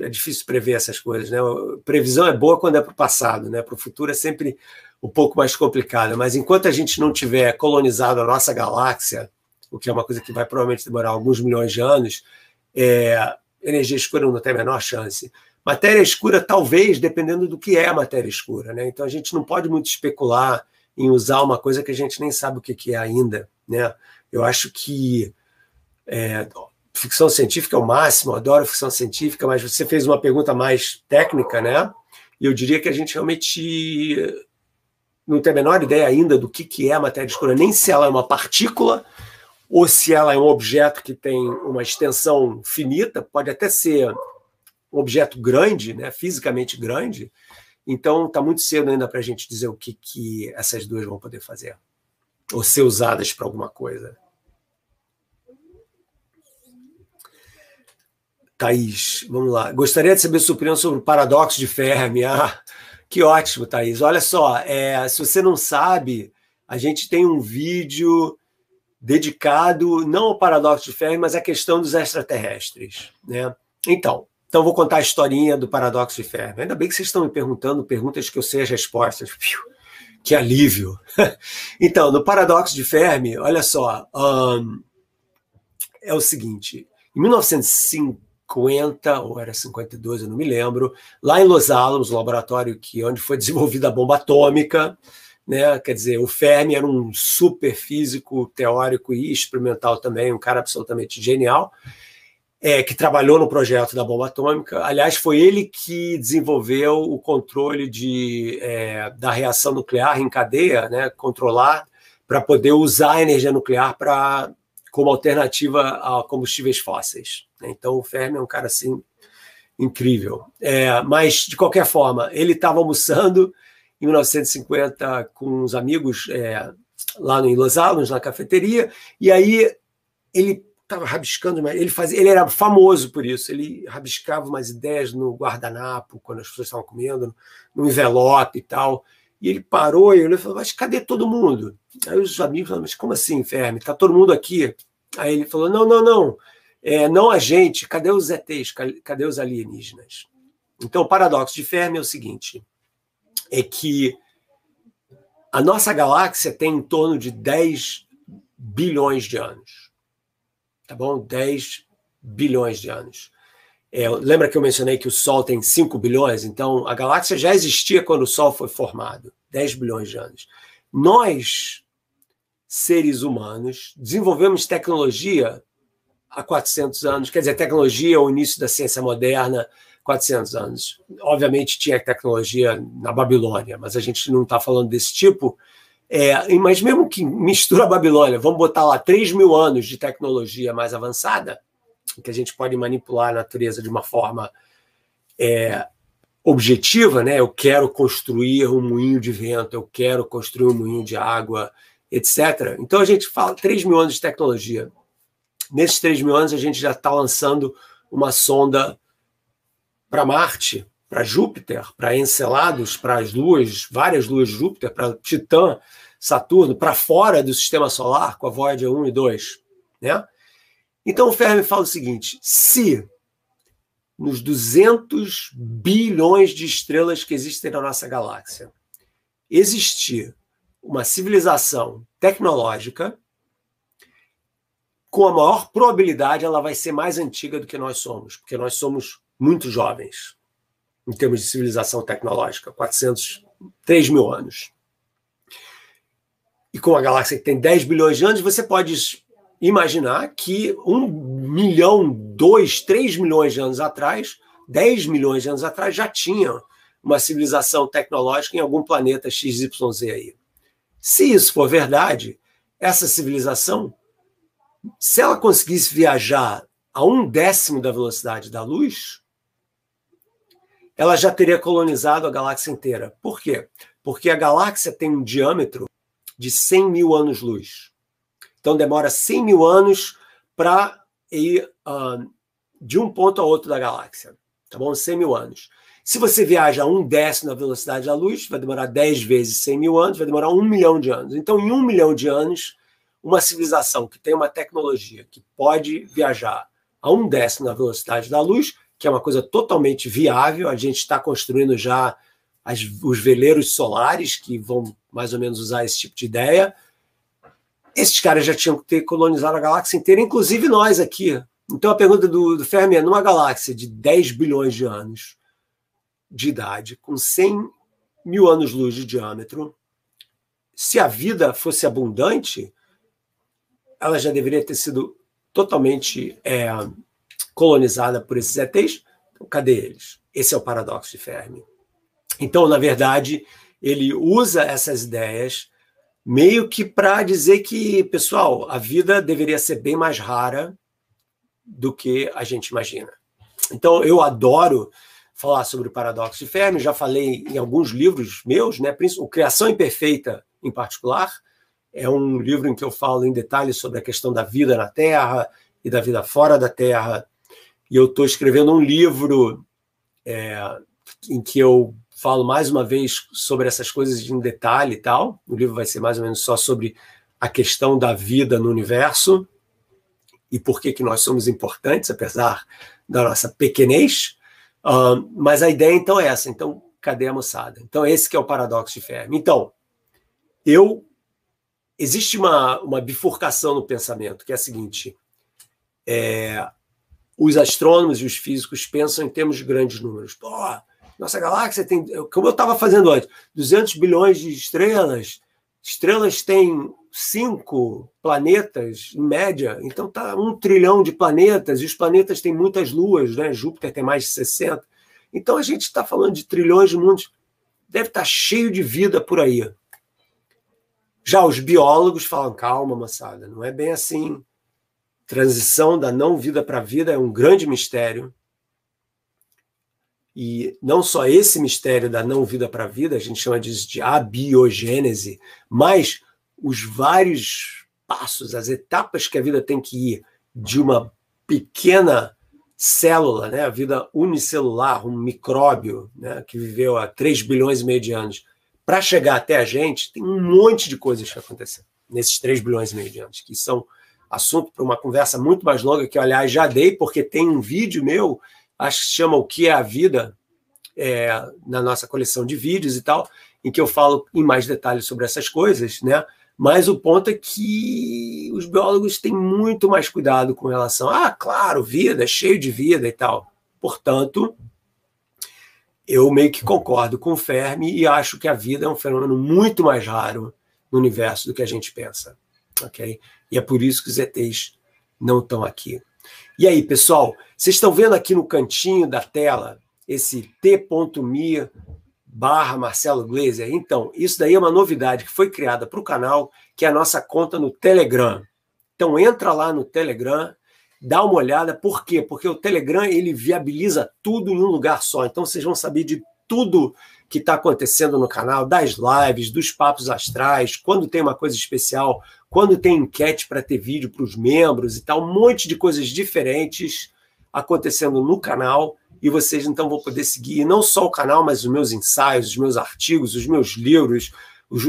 É difícil prever essas coisas, né? Previsão é boa quando é para o passado, né? Para o futuro é sempre um pouco mais complicada. Mas enquanto a gente não tiver colonizado a nossa galáxia, o que é uma coisa que vai provavelmente demorar alguns milhões de anos, é, energia escura não tem a menor chance. Matéria escura, talvez, dependendo do que é a matéria escura. Né? Então a gente não pode muito especular em usar uma coisa que a gente nem sabe o que é ainda. Né? Eu acho que é, ficção científica é o máximo, adoro ficção científica, mas você fez uma pergunta mais técnica, né? E eu diria que a gente realmente não tem a menor ideia ainda do que, que é a matéria escura, nem se ela é uma partícula ou se ela é um objeto que tem uma extensão finita, pode até ser um objeto grande, né, fisicamente grande. Então, está muito cedo ainda para a gente dizer o que, que essas duas vão poder fazer, ou ser usadas para alguma coisa. Thaís, vamos lá. Gostaria de saber sua opinião sobre o paradoxo de Fermi. Ah, que ótimo, Thaís. Olha só, é, se você não sabe, a gente tem um vídeo dedicado não ao paradoxo de Fermi, mas à questão dos extraterrestres. Né? Então, então vou contar a historinha do paradoxo de Fermi. Ainda bem que vocês estão me perguntando perguntas que eu sei as respostas. Que alívio! *laughs* Então, no paradoxo de Fermi, olha só, um, é o seguinte: em 1950 ou era 52, eu não me lembro, lá em Los Alamos, no laboratório que onde foi desenvolvida a bomba atômica, né? Quer dizer, o Fermi era um super físico, teórico e experimental também, um cara absolutamente genial, é, que trabalhou no projeto da bomba atômica. Aliás, foi ele que desenvolveu o controle de, é, da reação nuclear em cadeia, né? Controlar para poder usar a energia nuclear para como alternativa a combustíveis fósseis. Né? Então, o Fermi é um cara assim incrível. É, mas de qualquer forma, ele estava almoçando em 1950 com uns amigos é, lá em Los Alamos, na cafeteria, e aí ele estava rabiscando, ele fazia, ele era famoso por isso, ele rabiscava umas ideias no guardanapo, quando as pessoas estavam comendo, no envelope e tal, e ele parou e ele falou, mas cadê todo mundo? Aí os amigos falaram, mas como assim, Fermi? Está todo mundo aqui? Aí ele falou, não, não, não, é, não a gente, cadê os ETs, cadê os alienígenas? Então o paradoxo de Fermi é o seguinte, é que a nossa galáxia tem em torno de 10 bilhões de anos. Tá bom? 10 bilhões de anos. É, lembra que eu mencionei que o Sol tem 5 bilhões? Então, a galáxia já existia quando o Sol foi formado 10 bilhões de anos. Nós seres humanos, desenvolvemos tecnologia há 400 anos, quer dizer, tecnologia, o início da ciência moderna, 400 anos. Obviamente tinha tecnologia na Babilônia, mas a gente não está falando desse tipo. É, mas mesmo que mistura a Babilônia, vamos botar lá 3 mil anos de tecnologia mais avançada, que a gente pode manipular a natureza de uma forma é, objetiva, né? Eu quero construir um moinho de vento, eu quero construir um moinho de água, etc. Então a gente fala 3 mil anos de tecnologia. Nesses 3 mil anos a gente já está lançando uma sonda para Marte, para Júpiter, para Encelados, para as luas, várias luas de Júpiter, para Titã, Saturno, para fora do sistema solar, com a Voyager 1 e 2. Né? Então o Fermi fala o seguinte: se nos 200 bilhões de estrelas que existem na nossa galáxia existir uma civilização tecnológica, com a maior probabilidade ela vai ser mais antiga do que nós somos, porque nós somos muito jovens em termos de civilização tecnológica, 400, 3 mil anos. E com uma galáxia que tem 10 bilhões de anos, você pode imaginar que um milhão, dois, três milhões de anos atrás, 10 milhões de anos atrás, já tinha uma civilização tecnológica em algum planeta XYZ aí. Se isso for verdade, essa civilização, se ela conseguisse viajar a um décimo da velocidade da luz, ela já teria colonizado a galáxia inteira. Por quê? Porque a galáxia tem um diâmetro de 100 mil anos-luz. Então demora 100 mil anos para ir uh, de um ponto a outro da galáxia. Tá bom? 100 mil anos. Se você viaja a um décimo da velocidade da luz, vai demorar 10 vezes 100 mil anos, vai demorar um milhão de anos. Então, em um milhão de anos, uma civilização que tem uma tecnologia que pode viajar a um décimo da velocidade da luz que é uma coisa totalmente viável. A gente está construindo já as, os veleiros solares que vão mais ou menos usar esse tipo de ideia. Esses caras já tinham que ter colonizado a galáxia inteira, inclusive nós aqui. Então a pergunta do, do Fermi é: numa galáxia de 10 bilhões de anos de idade, com 100 mil anos-luz de diâmetro, se a vida fosse abundante, ela já deveria ter sido totalmente é, colonizada por esses ETs. Então, cadê eles? Esse é o paradoxo de Fermi. Então, na verdade, ele usa essas ideias meio que para dizer que, pessoal, a vida deveria ser bem mais rara do que a gente imagina. Então, eu adoro falar sobre o paradoxo de Fermi, já falei em alguns livros meus, né, o Criação Imperfeita, em particular, é um livro em que eu falo em detalhes sobre a questão da vida na Terra e da vida fora da Terra, e eu estou escrevendo um livro é, em que eu falo mais uma vez sobre essas coisas em detalhe e tal. O livro vai ser mais ou menos só sobre a questão da vida no universo e por que, que nós somos importantes, apesar da nossa pequenez. Uh, mas a ideia então é essa. Então, cadê a moçada? Então, esse que é o paradoxo de Fermi. Então, eu existe uma, uma bifurcação no pensamento, que é a seguinte: é, os astrônomos e os físicos pensam em termos de grandes números. Pô, nossa galáxia tem, como eu estava fazendo antes, 200 bilhões de estrelas. Estrelas têm cinco planetas, em média, então tá um trilhão de planetas, e os planetas têm muitas luas, né? Júpiter tem mais de 60. Então a gente está falando de trilhões de mundos. Deve estar tá cheio de vida por aí. Já os biólogos falam, calma, moçada, não é bem assim transição da não vida para a vida é um grande mistério. E não só esse mistério da não vida para a vida, a gente chama disso de abiogênese, mas os vários passos, as etapas que a vida tem que ir de uma pequena célula, né, a vida unicelular, um micróbio né, que viveu há 3 bilhões e meio de anos, para chegar até a gente, tem um monte de coisas que acontecem nesses 3 bilhões e meio de anos, que são assunto para uma conversa muito mais longa, que, aliás, já dei, porque tem um vídeo meu, acho que chama O que é a Vida, é, na nossa coleção de vídeos e tal, em que eu falo em mais detalhes sobre essas coisas, né? Mas o ponto é que os biólogos têm muito mais cuidado com relação ah, claro, vida, é cheio de vida e tal. Portanto, eu meio que concordo com o Fermi e acho que a vida é um fenômeno muito mais raro no universo do que a gente pensa. ok? E é por isso que os ETs não estão aqui. E aí, pessoal, vocês estão vendo aqui no cantinho da tela esse t.me barra Marcelo Glazer? Então, isso daí é uma novidade que foi criada para o canal, que é a nossa conta no Telegram. Então, entra lá no Telegram, dá uma olhada. Por quê? Porque o Telegram ele viabiliza tudo em um lugar só. Então, vocês vão saber de tudo que está acontecendo no canal, das lives, dos papos astrais, quando tem uma coisa especial, quando tem enquete para ter vídeo para os membros e tal, um monte de coisas diferentes acontecendo no canal e vocês então vão poder seguir não só o canal, mas os meus ensaios, os meus artigos, os meus livros,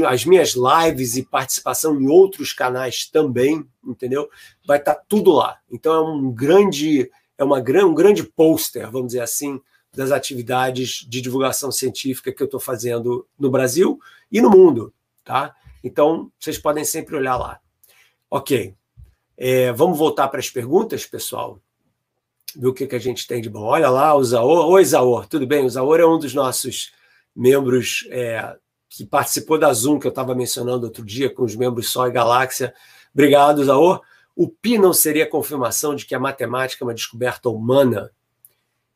as minhas lives e participação em outros canais também, entendeu? Vai estar tá tudo lá. Então é um grande, é uma, um grande pôster, vamos dizer assim, das atividades de divulgação científica que eu estou fazendo no Brasil e no mundo, tá? Então, vocês podem sempre olhar lá. Ok. É, vamos voltar para as perguntas, pessoal? Ver o que, que a gente tem de bom. Olha lá, o Zaor. Oi, Zaor, tudo bem? O Zaor é um dos nossos membros é, que participou da Zoom, que eu estava mencionando outro dia, com os membros Sol e Galáxia. Obrigado, Zaor. O pi não seria confirmação de que a matemática é uma descoberta humana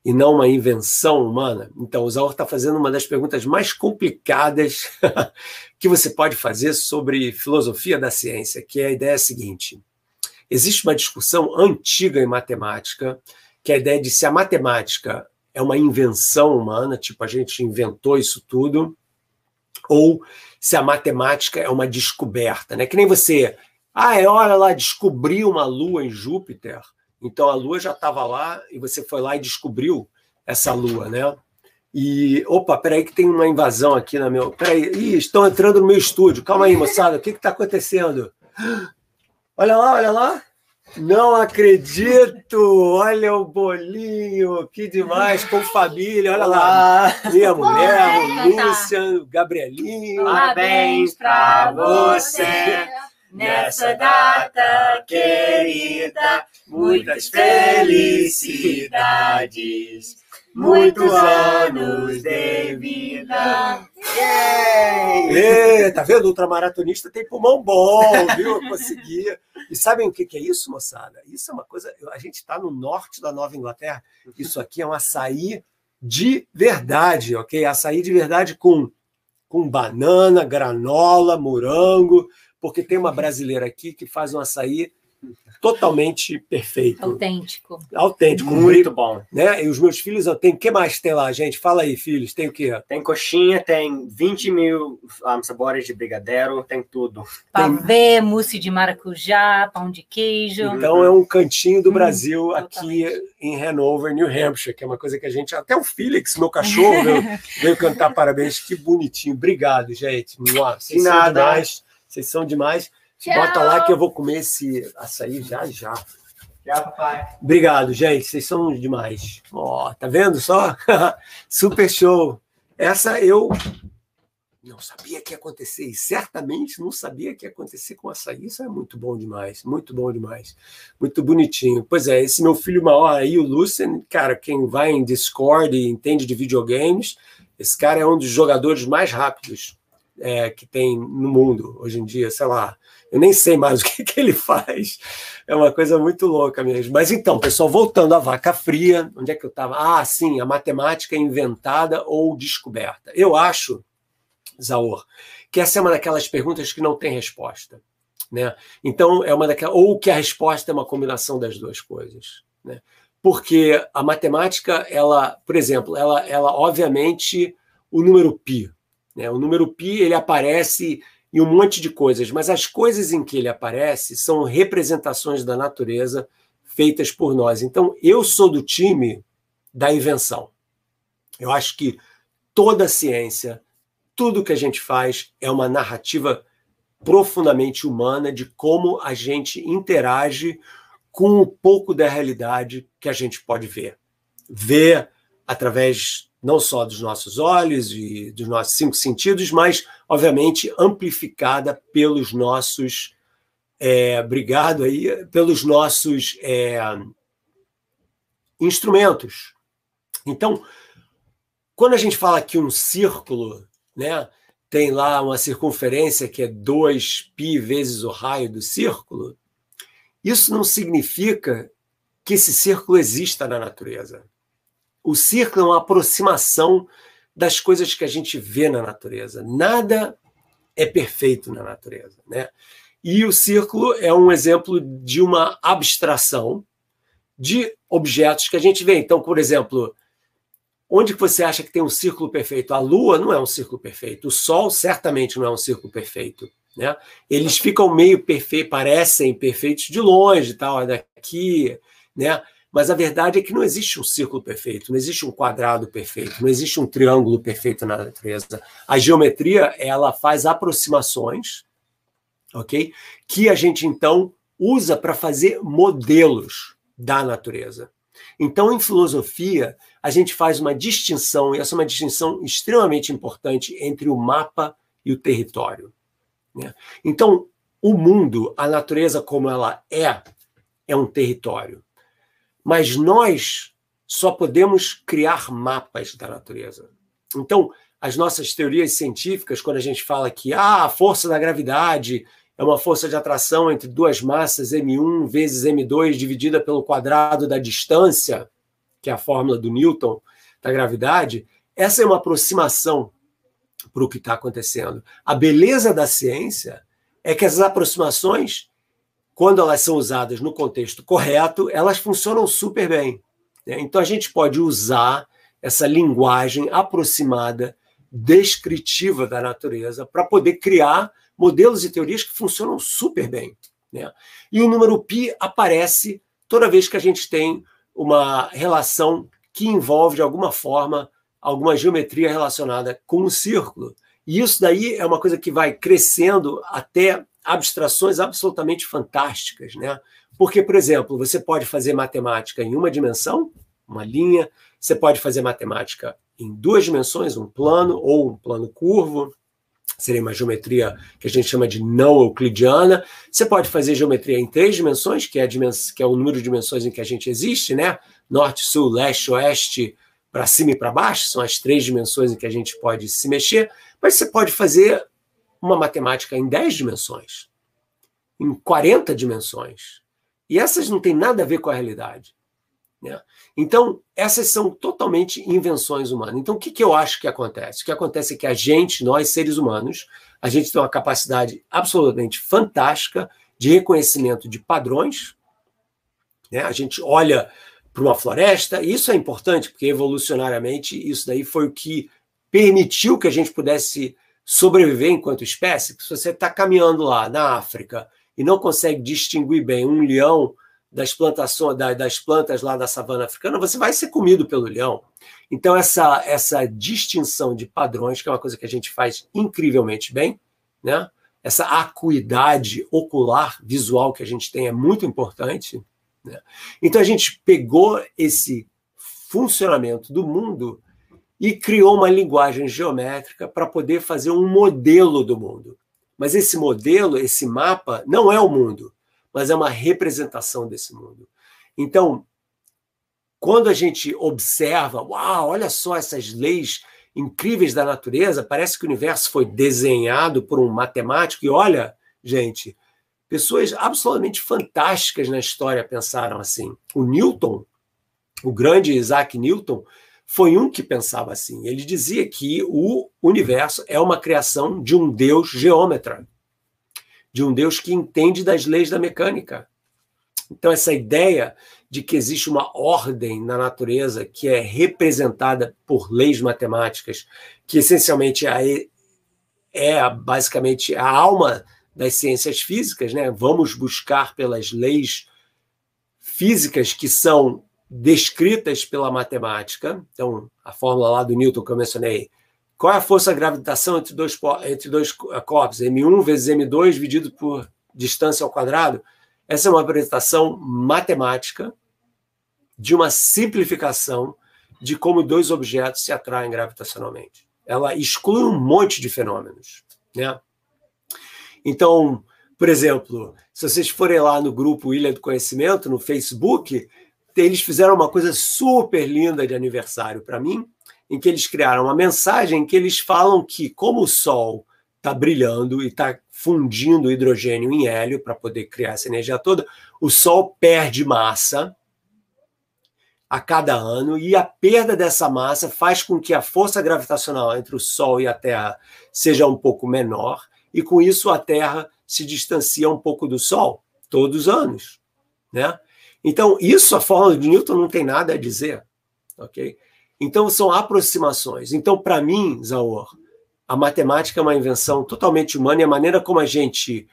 e não uma invenção humana? Então, o Zaor está fazendo uma das perguntas mais complicadas *laughs* que você pode fazer sobre filosofia da ciência, que é a ideia seguinte: existe uma discussão antiga em matemática, que é a ideia de se a matemática é uma invenção humana, tipo a gente inventou isso tudo, ou se a matemática é uma descoberta, né? Que nem você, ah, é hora lá descobriu uma lua em Júpiter. Então a lua já estava lá e você foi lá e descobriu essa lua, né? E, opa, peraí que tem uma invasão aqui na meu... Peraí, Ih, estão entrando no meu estúdio. Calma aí, moçada, o que está acontecendo? Olha lá, olha lá. Não acredito! Olha o bolinho, que demais, com família, olha lá. Minha mulher, o Lúcia, o Gabrielinho. Parabéns pra você nessa data querida. Muitas felicidades, muitos anos de vida. Yeah! tá vendo? Ultramaratonista tem pulmão bom, viu? Eu consegui. E sabem o que, é isso, moçada? Isso é uma coisa. A gente está no norte da Nova Inglaterra. Isso aqui é um açaí de verdade, ok? Açaí de verdade com, com banana, granola, morango, porque tem uma brasileira aqui que faz um açaí totalmente perfeito. Autêntico. Autêntico. Muito bom. Né? E os meus filhos, eu tenho. O que mais tem lá, gente? Fala aí, filhos. Tem o quê? Tem coxinha, tem 20 mil um, sabores de brigadeiro, tem tudo. Pavê, tem... mousse de maracujá, pão de queijo. Então é um cantinho do hum, Brasil aqui em Hanover, New Hampshire, que é uma coisa que a gente. Até o Felix, meu cachorro, veio, *laughs* veio cantar parabéns. Que bonitinho. Obrigado, gente. Vocês são demais. Vocês são demais. Tchau. Bota lá que eu vou comer esse açaí já já. Tchau, papai. Obrigado, gente. Vocês são demais. Ó, tá vendo só? *laughs* Super show. Essa eu não sabia que ia acontecer e certamente não sabia que ia acontecer com açaí. Isso é muito bom demais, muito bom demais, muito bonitinho. Pois é, esse meu filho maior aí, o Lucien, cara, quem vai em Discord e entende de videogames, esse cara é um dos jogadores mais rápidos é, que tem no mundo hoje em dia, sei lá. Eu nem sei mais o *laughs* que, que ele faz. É uma coisa muito louca mesmo. Mas então, pessoal, voltando à vaca fria, onde é que eu estava? Ah, sim, a matemática inventada ou descoberta. Eu acho, Zaor, que essa é uma daquelas perguntas que não tem resposta. Né? Então, é uma daquelas. Ou que a resposta é uma combinação das duas coisas. Né? Porque a matemática, ela, por exemplo, ela, ela obviamente, o número π. Né? O número π ele aparece e um monte de coisas, mas as coisas em que ele aparece são representações da natureza feitas por nós. Então, eu sou do time da invenção. Eu acho que toda a ciência, tudo que a gente faz é uma narrativa profundamente humana de como a gente interage com um pouco da realidade que a gente pode ver. Ver através não só dos nossos olhos e dos nossos cinco sentidos, mas, obviamente, amplificada pelos nossos. É, obrigado aí, pelos nossos é, instrumentos. Então, quando a gente fala aqui um círculo, né, tem lá uma circunferência que é 2π vezes o raio do círculo, isso não significa que esse círculo exista na natureza. O círculo é uma aproximação das coisas que a gente vê na natureza. Nada é perfeito na natureza, né? E o círculo é um exemplo de uma abstração de objetos que a gente vê. Então, por exemplo, onde que você acha que tem um círculo perfeito? A Lua não é um círculo perfeito. O Sol certamente não é um círculo perfeito. Né? Eles ficam meio perfeitos, parecem perfeitos de longe, tal, daqui, né? Mas a verdade é que não existe um círculo perfeito, não existe um quadrado perfeito, não existe um triângulo perfeito na natureza. A geometria ela faz aproximações, ok? Que a gente então usa para fazer modelos da natureza. Então, em filosofia, a gente faz uma distinção, e essa é uma distinção extremamente importante entre o mapa e o território. Né? Então, o mundo, a natureza como ela é, é um território. Mas nós só podemos criar mapas da natureza. Então, as nossas teorias científicas, quando a gente fala que ah, a força da gravidade é uma força de atração entre duas massas, m1 vezes m2, dividida pelo quadrado da distância, que é a fórmula do Newton da gravidade, essa é uma aproximação para o que está acontecendo. A beleza da ciência é que essas aproximações quando elas são usadas no contexto correto, elas funcionam super bem. Né? Então a gente pode usar essa linguagem aproximada, descritiva da natureza, para poder criar modelos e teorias que funcionam super bem. Né? E o número π aparece toda vez que a gente tem uma relação que envolve, de alguma forma, alguma geometria relacionada com o círculo. E isso daí é uma coisa que vai crescendo até abstrações absolutamente fantásticas, né? Porque, por exemplo, você pode fazer matemática em uma dimensão, uma linha, você pode fazer matemática em duas dimensões, um plano ou um plano curvo, seria uma geometria que a gente chama de não euclidiana. Você pode fazer geometria em três dimensões, que é, dimens que é o número de dimensões em que a gente existe, né? Norte, sul, leste, oeste, para cima e para baixo, são as três dimensões em que a gente pode se mexer. Mas você pode fazer uma matemática em 10 dimensões, em 40 dimensões. E essas não têm nada a ver com a realidade. Né? Então, essas são totalmente invenções humanas. Então, o que, que eu acho que acontece? O que acontece é que a gente, nós seres humanos, a gente tem uma capacidade absolutamente fantástica de reconhecimento de padrões. Né? A gente olha para uma floresta, isso é importante, porque evolucionariamente isso daí foi o que permitiu que a gente pudesse sobreviver enquanto espécie, se você está caminhando lá na África e não consegue distinguir bem um leão das plantações das plantas lá da savana africana, você vai ser comido pelo leão. Então essa essa distinção de padrões, que é uma coisa que a gente faz incrivelmente bem, né? Essa acuidade ocular visual que a gente tem é muito importante. Né? Então a gente pegou esse funcionamento do mundo e criou uma linguagem geométrica para poder fazer um modelo do mundo. Mas esse modelo, esse mapa, não é o mundo, mas é uma representação desse mundo. Então, quando a gente observa, uau, olha só essas leis incríveis da natureza, parece que o universo foi desenhado por um matemático, e olha, gente, pessoas absolutamente fantásticas na história pensaram assim. O Newton, o grande Isaac Newton, foi um que pensava assim. Ele dizia que o universo é uma criação de um Deus geômetra, de um Deus que entende das leis da mecânica. Então, essa ideia de que existe uma ordem na natureza que é representada por leis matemáticas, que essencialmente é, é basicamente a alma das ciências físicas, né? Vamos buscar pelas leis físicas que são descritas pela matemática. Então, a fórmula lá do Newton que eu mencionei. Qual é a força gravitação entre dois, entre dois corpos? M1 vezes M2 dividido por distância ao quadrado. Essa é uma apresentação matemática de uma simplificação de como dois objetos se atraem gravitacionalmente. Ela exclui um monte de fenômenos. Né? Então, por exemplo, se vocês forem lá no grupo Ilha do Conhecimento, no Facebook, eles fizeram uma coisa super linda de aniversário para mim, em que eles criaram uma mensagem em que eles falam que, como o Sol está brilhando e está fundindo hidrogênio em hélio para poder criar essa energia toda, o Sol perde massa a cada ano e a perda dessa massa faz com que a força gravitacional entre o Sol e a Terra seja um pouco menor e com isso a Terra se distancia um pouco do Sol todos os anos, né? Então isso a fórmula de Newton não tem nada a dizer, ok? Então, são aproximações. Então, para mim, Zaor, a matemática é uma invenção totalmente humana e a maneira como a gente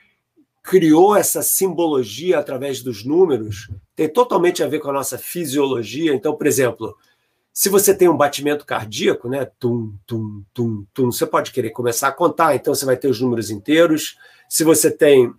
criou essa simbologia através dos números tem totalmente a ver com a nossa fisiologia. Então, por exemplo, se você tem um batimento cardíaco, né, tum, tum, tum, tum, você pode querer começar a contar, então você vai ter os números inteiros. Se você tem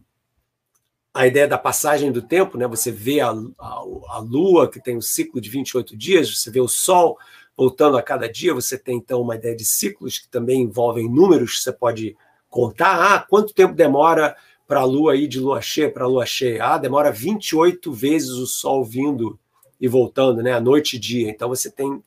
a ideia da passagem do tempo, né, você vê a, a, a lua, que tem um ciclo de 28 dias, você vê o sol, voltando a cada dia, você tem então uma ideia de ciclos que também envolvem números, você pode contar, ah, quanto tempo demora para a lua ir de lua cheia para lua cheia? Ah, demora 28 vezes o sol vindo e voltando, né, a noite e dia. Então você tem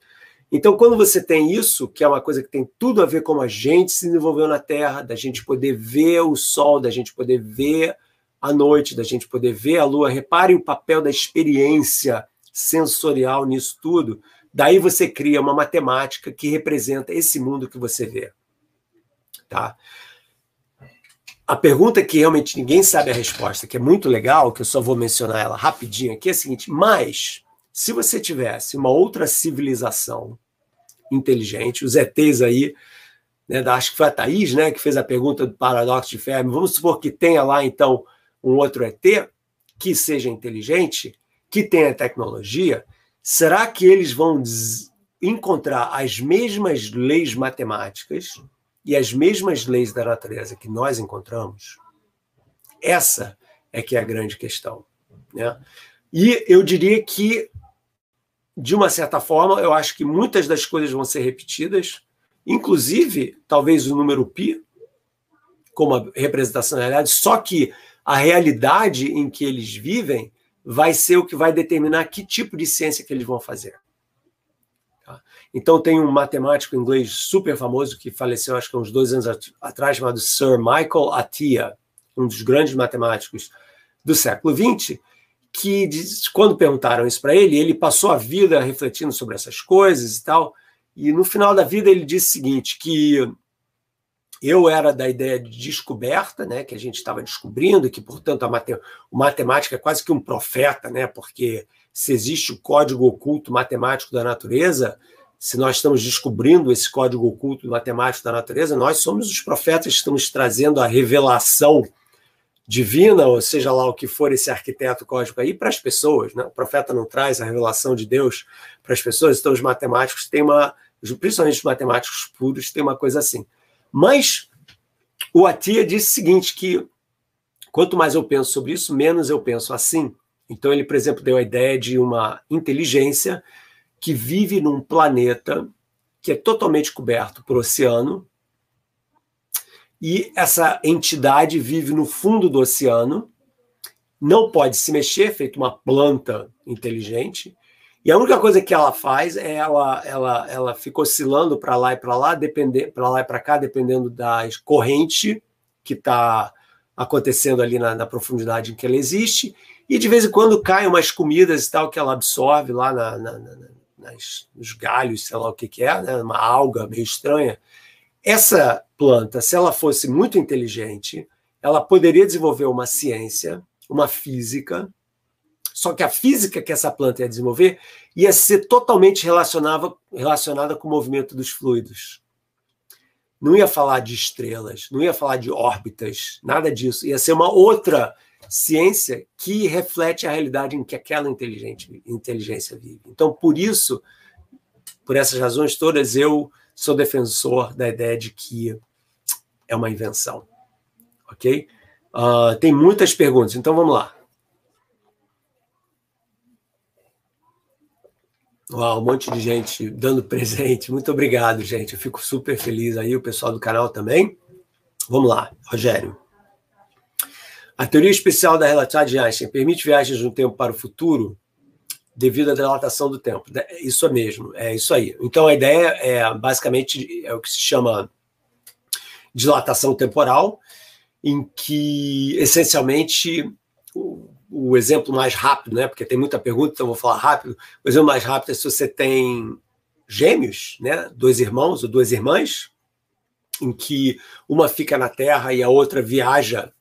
então, quando você tem isso, que é uma coisa que tem tudo a ver com a gente se desenvolveu na Terra, da gente poder ver o Sol, da gente poder ver a noite, da gente poder ver a Lua, reparem o papel da experiência sensorial nisso tudo. Daí você cria uma matemática que representa esse mundo que você vê. Tá? A pergunta que realmente ninguém sabe a resposta, que é muito legal, que eu só vou mencionar ela rapidinho aqui, é a seguinte: mas se você tivesse uma outra civilização inteligente, os ETs aí, né, acho que foi a Thaís né, que fez a pergunta do paradoxo de Fermi, vamos supor que tenha lá então um outro ET que seja inteligente, que tenha tecnologia, será que eles vão encontrar as mesmas leis matemáticas e as mesmas leis da natureza que nós encontramos? Essa é que é a grande questão. Né? E eu diria que, de uma certa forma, eu acho que muitas das coisas vão ser repetidas, inclusive, talvez o número π, como a representação da realidade, só que a realidade em que eles vivem vai ser o que vai determinar que tipo de ciência que eles vão fazer. Tá? Então, tem um matemático inglês super famoso que faleceu, acho que uns dois anos atrás, chamado Sir Michael Atiyah, um dos grandes matemáticos do século XX, que quando perguntaram isso para ele, ele passou a vida refletindo sobre essas coisas e tal, e no final da vida ele disse o seguinte, que eu era da ideia de descoberta, né, que a gente estava descobrindo, que, portanto, a mate matemática é quase que um profeta, né, porque se existe o código oculto matemático da natureza, se nós estamos descobrindo esse código oculto matemático da natureza, nós somos os profetas que estamos trazendo a revelação divina, ou seja lá o que for esse arquiteto cósmico aí, para as pessoas. Né? O profeta não traz a revelação de Deus para as pessoas, então os matemáticos têm uma, principalmente os matemáticos puros, têm uma coisa assim. Mas o Atia disse o seguinte, que quanto mais eu penso sobre isso, menos eu penso assim. Então ele, por exemplo, deu a ideia de uma inteligência que vive num planeta que é totalmente coberto por oceano, e essa entidade vive no fundo do oceano, não pode se mexer, feito uma planta inteligente, e a única coisa que ela faz é ela, ela, ela fica oscilando para lá e para lá, para lá e para cá, dependendo da corrente que está acontecendo ali na, na, profundidade em que ela existe. E de vez em quando caem umas comidas e tal que ela absorve lá na, na, nas, nos galhos, sei lá o que, que é, né? uma alga meio estranha. Essa planta, se ela fosse muito inteligente, ela poderia desenvolver uma ciência, uma física, só que a física que essa planta ia desenvolver ia ser totalmente relacionada, relacionada com o movimento dos fluidos. Não ia falar de estrelas, não ia falar de órbitas, nada disso. Ia ser uma outra ciência que reflete a realidade em que aquela inteligência vive. Então, por isso, por essas razões todas, eu sou defensor da ideia de que é uma invenção. Ok? Uh, tem muitas perguntas, então vamos lá. Uau, um monte de gente dando *laughs* presente. Muito obrigado, gente. Eu fico super feliz aí, o pessoal do canal também. Vamos lá, Rogério. A teoria especial da relatividade de Einstein permite viagens no tempo para o futuro? devido à dilatação do tempo. Isso é mesmo, é isso aí. Então a ideia é basicamente é o que se chama dilatação temporal, em que essencialmente o, o exemplo mais rápido, né? Porque tem muita pergunta, então vou falar rápido. O exemplo mais rápido é se você tem gêmeos, né? Dois irmãos ou duas irmãs, em que uma fica na Terra e a outra viaja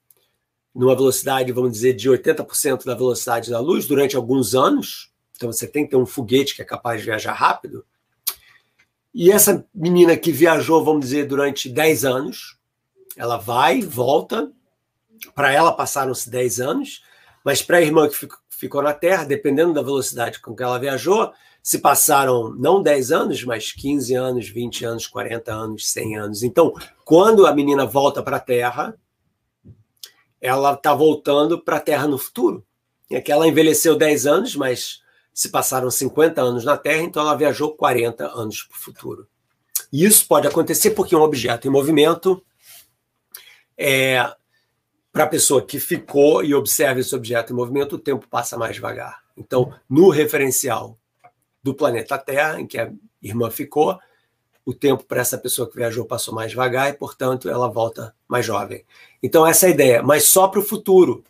numa velocidade, vamos dizer, de 80% da velocidade da luz durante alguns anos. Então você tem que ter um foguete que é capaz de viajar rápido. E essa menina que viajou, vamos dizer, durante 10 anos, ela vai, volta. Para ela passaram-se 10 anos, mas para a irmã que ficou na Terra, dependendo da velocidade com que ela viajou, se passaram não 10 anos, mas 15 anos, 20 anos, 40 anos, 100 anos. Então, quando a menina volta para a Terra, ela está voltando para a Terra no futuro. É que ela envelheceu 10 anos, mas se passaram 50 anos na Terra, então ela viajou 40 anos para o futuro. E isso pode acontecer porque um objeto em movimento, é, para a pessoa que ficou e observa esse objeto em movimento, o tempo passa mais devagar. Então, no referencial do planeta Terra, em que a irmã ficou, o tempo para essa pessoa que viajou passou mais devagar e, portanto, ela volta mais jovem. Então, essa é a ideia, mas só para o futuro.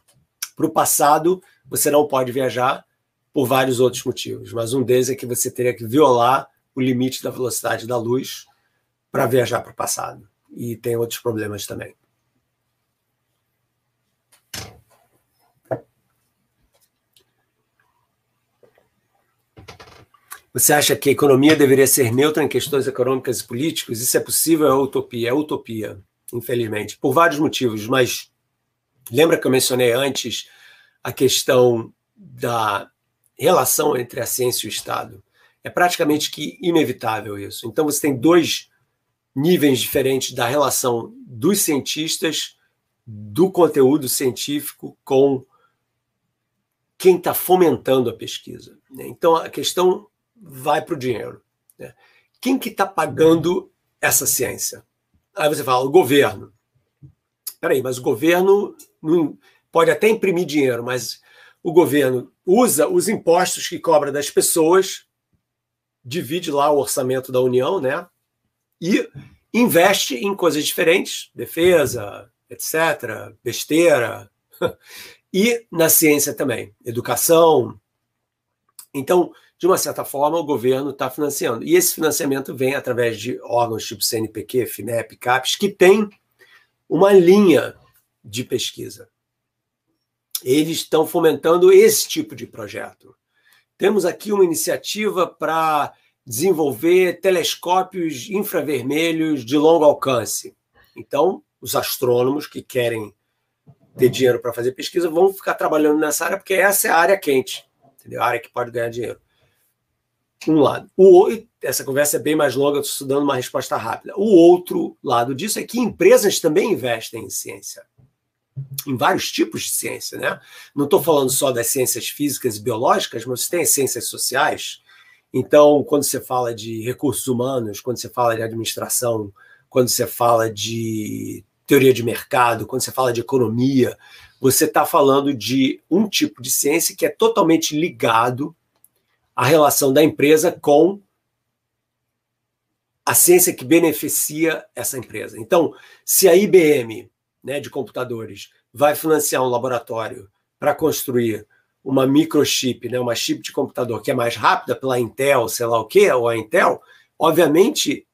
Para o passado, você não pode viajar por vários outros motivos, mas um deles é que você teria que violar o limite da velocidade da luz para viajar para o passado. E tem outros problemas também. Você acha que a economia deveria ser neutra em questões econômicas e políticas? Isso é possível? É utopia? É utopia, infelizmente, por vários motivos. Mas lembra que eu mencionei antes a questão da relação entre a ciência e o Estado? É praticamente que inevitável isso. Então você tem dois níveis diferentes da relação dos cientistas, do conteúdo científico com quem está fomentando a pesquisa. Então a questão vai para o dinheiro. Né? Quem que está pagando essa ciência? Aí você fala, o governo. Peraí, mas o governo não, pode até imprimir dinheiro, mas o governo usa os impostos que cobra das pessoas, divide lá o orçamento da União, né? E investe em coisas diferentes, defesa, etc., besteira, *laughs* e na ciência também, educação. Então, de uma certa forma, o governo está financiando. E esse financiamento vem através de órgãos tipo CNPq, FINEP, CAPES, que tem uma linha de pesquisa. Eles estão fomentando esse tipo de projeto. Temos aqui uma iniciativa para desenvolver telescópios infravermelhos de longo alcance. Então, os astrônomos que querem ter dinheiro para fazer pesquisa vão ficar trabalhando nessa área, porque essa é a área quente, entendeu? a área que pode ganhar dinheiro um lado. O, essa conversa é bem mais longa, estou estudando uma resposta rápida. O outro lado disso é que empresas também investem em ciência, em vários tipos de ciência. Né? Não estou falando só das ciências físicas e biológicas, mas tem as ciências sociais. Então, quando você fala de recursos humanos, quando você fala de administração, quando você fala de teoria de mercado, quando você fala de economia, você está falando de um tipo de ciência que é totalmente ligado a relação da empresa com a ciência que beneficia essa empresa. Então, se a IBM, né, de computadores, vai financiar um laboratório para construir uma microchip, né, uma chip de computador que é mais rápida pela Intel, sei lá o quê, ou a Intel, obviamente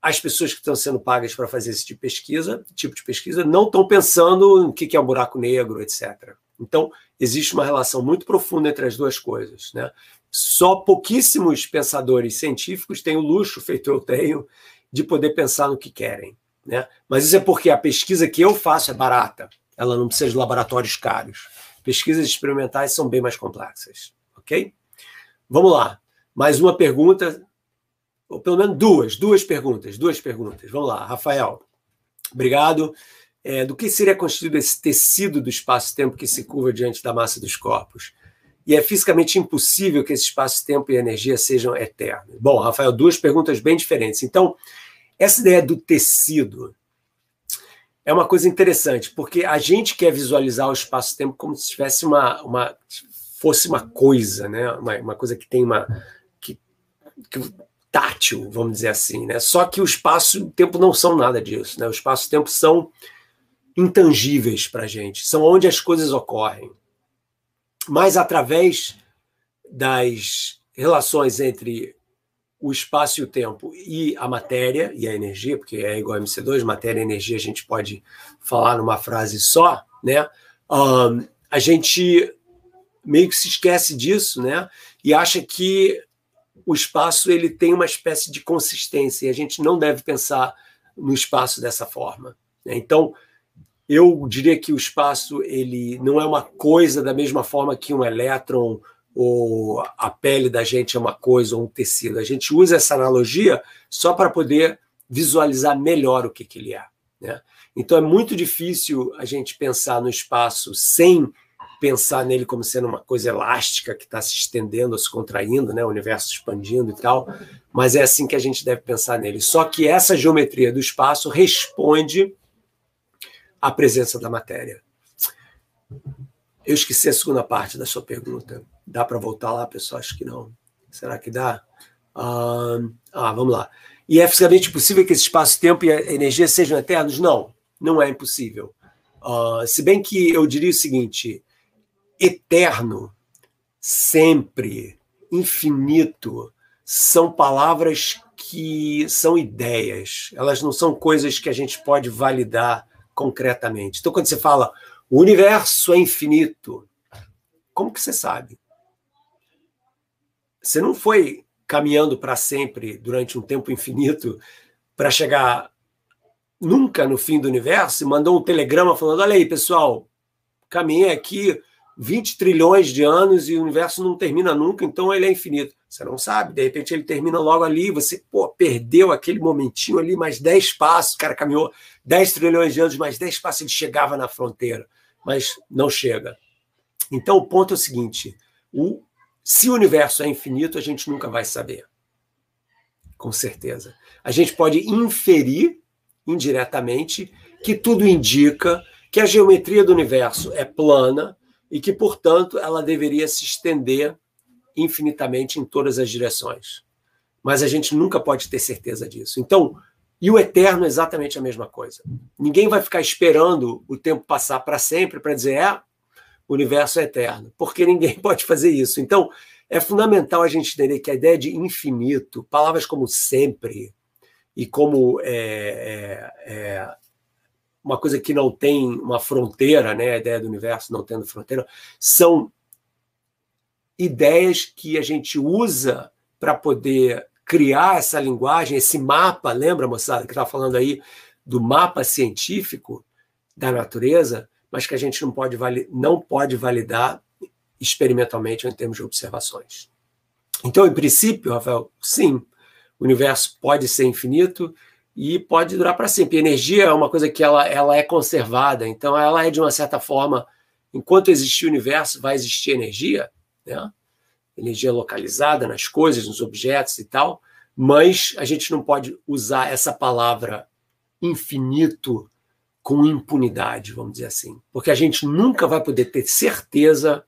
as pessoas que estão sendo pagas para fazer esse tipo de pesquisa, tipo de pesquisa, não estão pensando no que é um buraco negro, etc. Então, existe uma relação muito profunda entre as duas coisas. Né? Só pouquíssimos pensadores científicos têm o luxo, feito eu tenho, de poder pensar no que querem. Né? Mas isso é porque a pesquisa que eu faço é barata, ela não precisa de laboratórios caros. Pesquisas experimentais são bem mais complexas. Ok? Vamos lá. Mais uma pergunta, ou pelo menos duas, duas perguntas, duas perguntas. Vamos lá, Rafael. Obrigado. É, do que seria constituído esse tecido do espaço-tempo que se curva diante da massa dos corpos? e é fisicamente impossível que esse espaço-tempo e energia sejam eternos. Bom, Rafael, duas perguntas bem diferentes. Então, essa ideia do tecido é uma coisa interessante, porque a gente quer visualizar o espaço-tempo como se tivesse uma, uma fosse uma coisa, né? Uma, uma coisa que tem uma que, que, tátil, vamos dizer assim, né? Só que o espaço e o tempo não são nada disso, né? O espaço e o tempo são intangíveis para a gente, são onde as coisas ocorrem. Mas através das relações entre o espaço e o tempo e a matéria e a energia, porque é igual a MC2, matéria e energia a gente pode falar numa frase só, né? Um, a gente meio que se esquece disso, né? E acha que o espaço ele tem uma espécie de consistência e a gente não deve pensar no espaço dessa forma. Né? Então, eu diria que o espaço ele não é uma coisa da mesma forma que um elétron ou a pele da gente é uma coisa ou um tecido. A gente usa essa analogia só para poder visualizar melhor o que, que ele é. Né? Então é muito difícil a gente pensar no espaço sem pensar nele como sendo uma coisa elástica que está se estendendo, se contraindo, né? o universo expandindo e tal, mas é assim que a gente deve pensar nele. Só que essa geometria do espaço responde à presença da matéria. Eu esqueci a segunda parte da sua pergunta. Dá para voltar lá, pessoal? Acho que não. Será que dá? Ah, ah vamos lá. E é fisicamente possível que esse espaço-tempo e energia sejam eternos? Não, não é impossível. Uh, se bem que eu diria o seguinte: eterno, sempre, infinito, são palavras que são ideias, elas não são coisas que a gente pode validar concretamente. Então, quando você fala o universo é infinito, como que você sabe? Você não foi caminhando para sempre durante um tempo infinito para chegar nunca no fim do universo e mandou um telegrama falando: olha aí, pessoal, caminhei aqui 20 trilhões de anos e o universo não termina nunca, então ele é infinito. Você não sabe, de repente ele termina logo ali, você pô, perdeu aquele momentinho ali, mais 10 passos, o cara caminhou 10 trilhões de anos, mais 10 passos, ele chegava na fronteira, mas não chega. Então o ponto é o seguinte: o se o universo é infinito, a gente nunca vai saber. Com certeza. A gente pode inferir indiretamente que tudo indica que a geometria do universo é plana e que, portanto, ela deveria se estender infinitamente em todas as direções. Mas a gente nunca pode ter certeza disso. Então, e o eterno é exatamente a mesma coisa. Ninguém vai ficar esperando o tempo passar para sempre para dizer, é, o universo é eterno, porque ninguém *laughs* pode fazer isso. Então, é fundamental a gente entender que a ideia de infinito, palavras como sempre e como é, é, é uma coisa que não tem uma fronteira, né, a ideia do universo não tendo fronteira, são ideias que a gente usa para poder criar essa linguagem, esse mapa, lembra, moçada, que estava falando aí do mapa científico da natureza, mas que a gente não pode, não pode validar experimentalmente em termos de observações. Então, em princípio, Rafael, sim, o universo pode ser infinito e pode durar para sempre. A energia é uma coisa que ela, ela é conservada, então ela é de uma certa forma, enquanto existir o universo, vai existir energia, né? energia localizada nas coisas, nos objetos e tal, mas a gente não pode usar essa palavra infinito com impunidade, vamos dizer assim. Porque a gente nunca vai poder ter certeza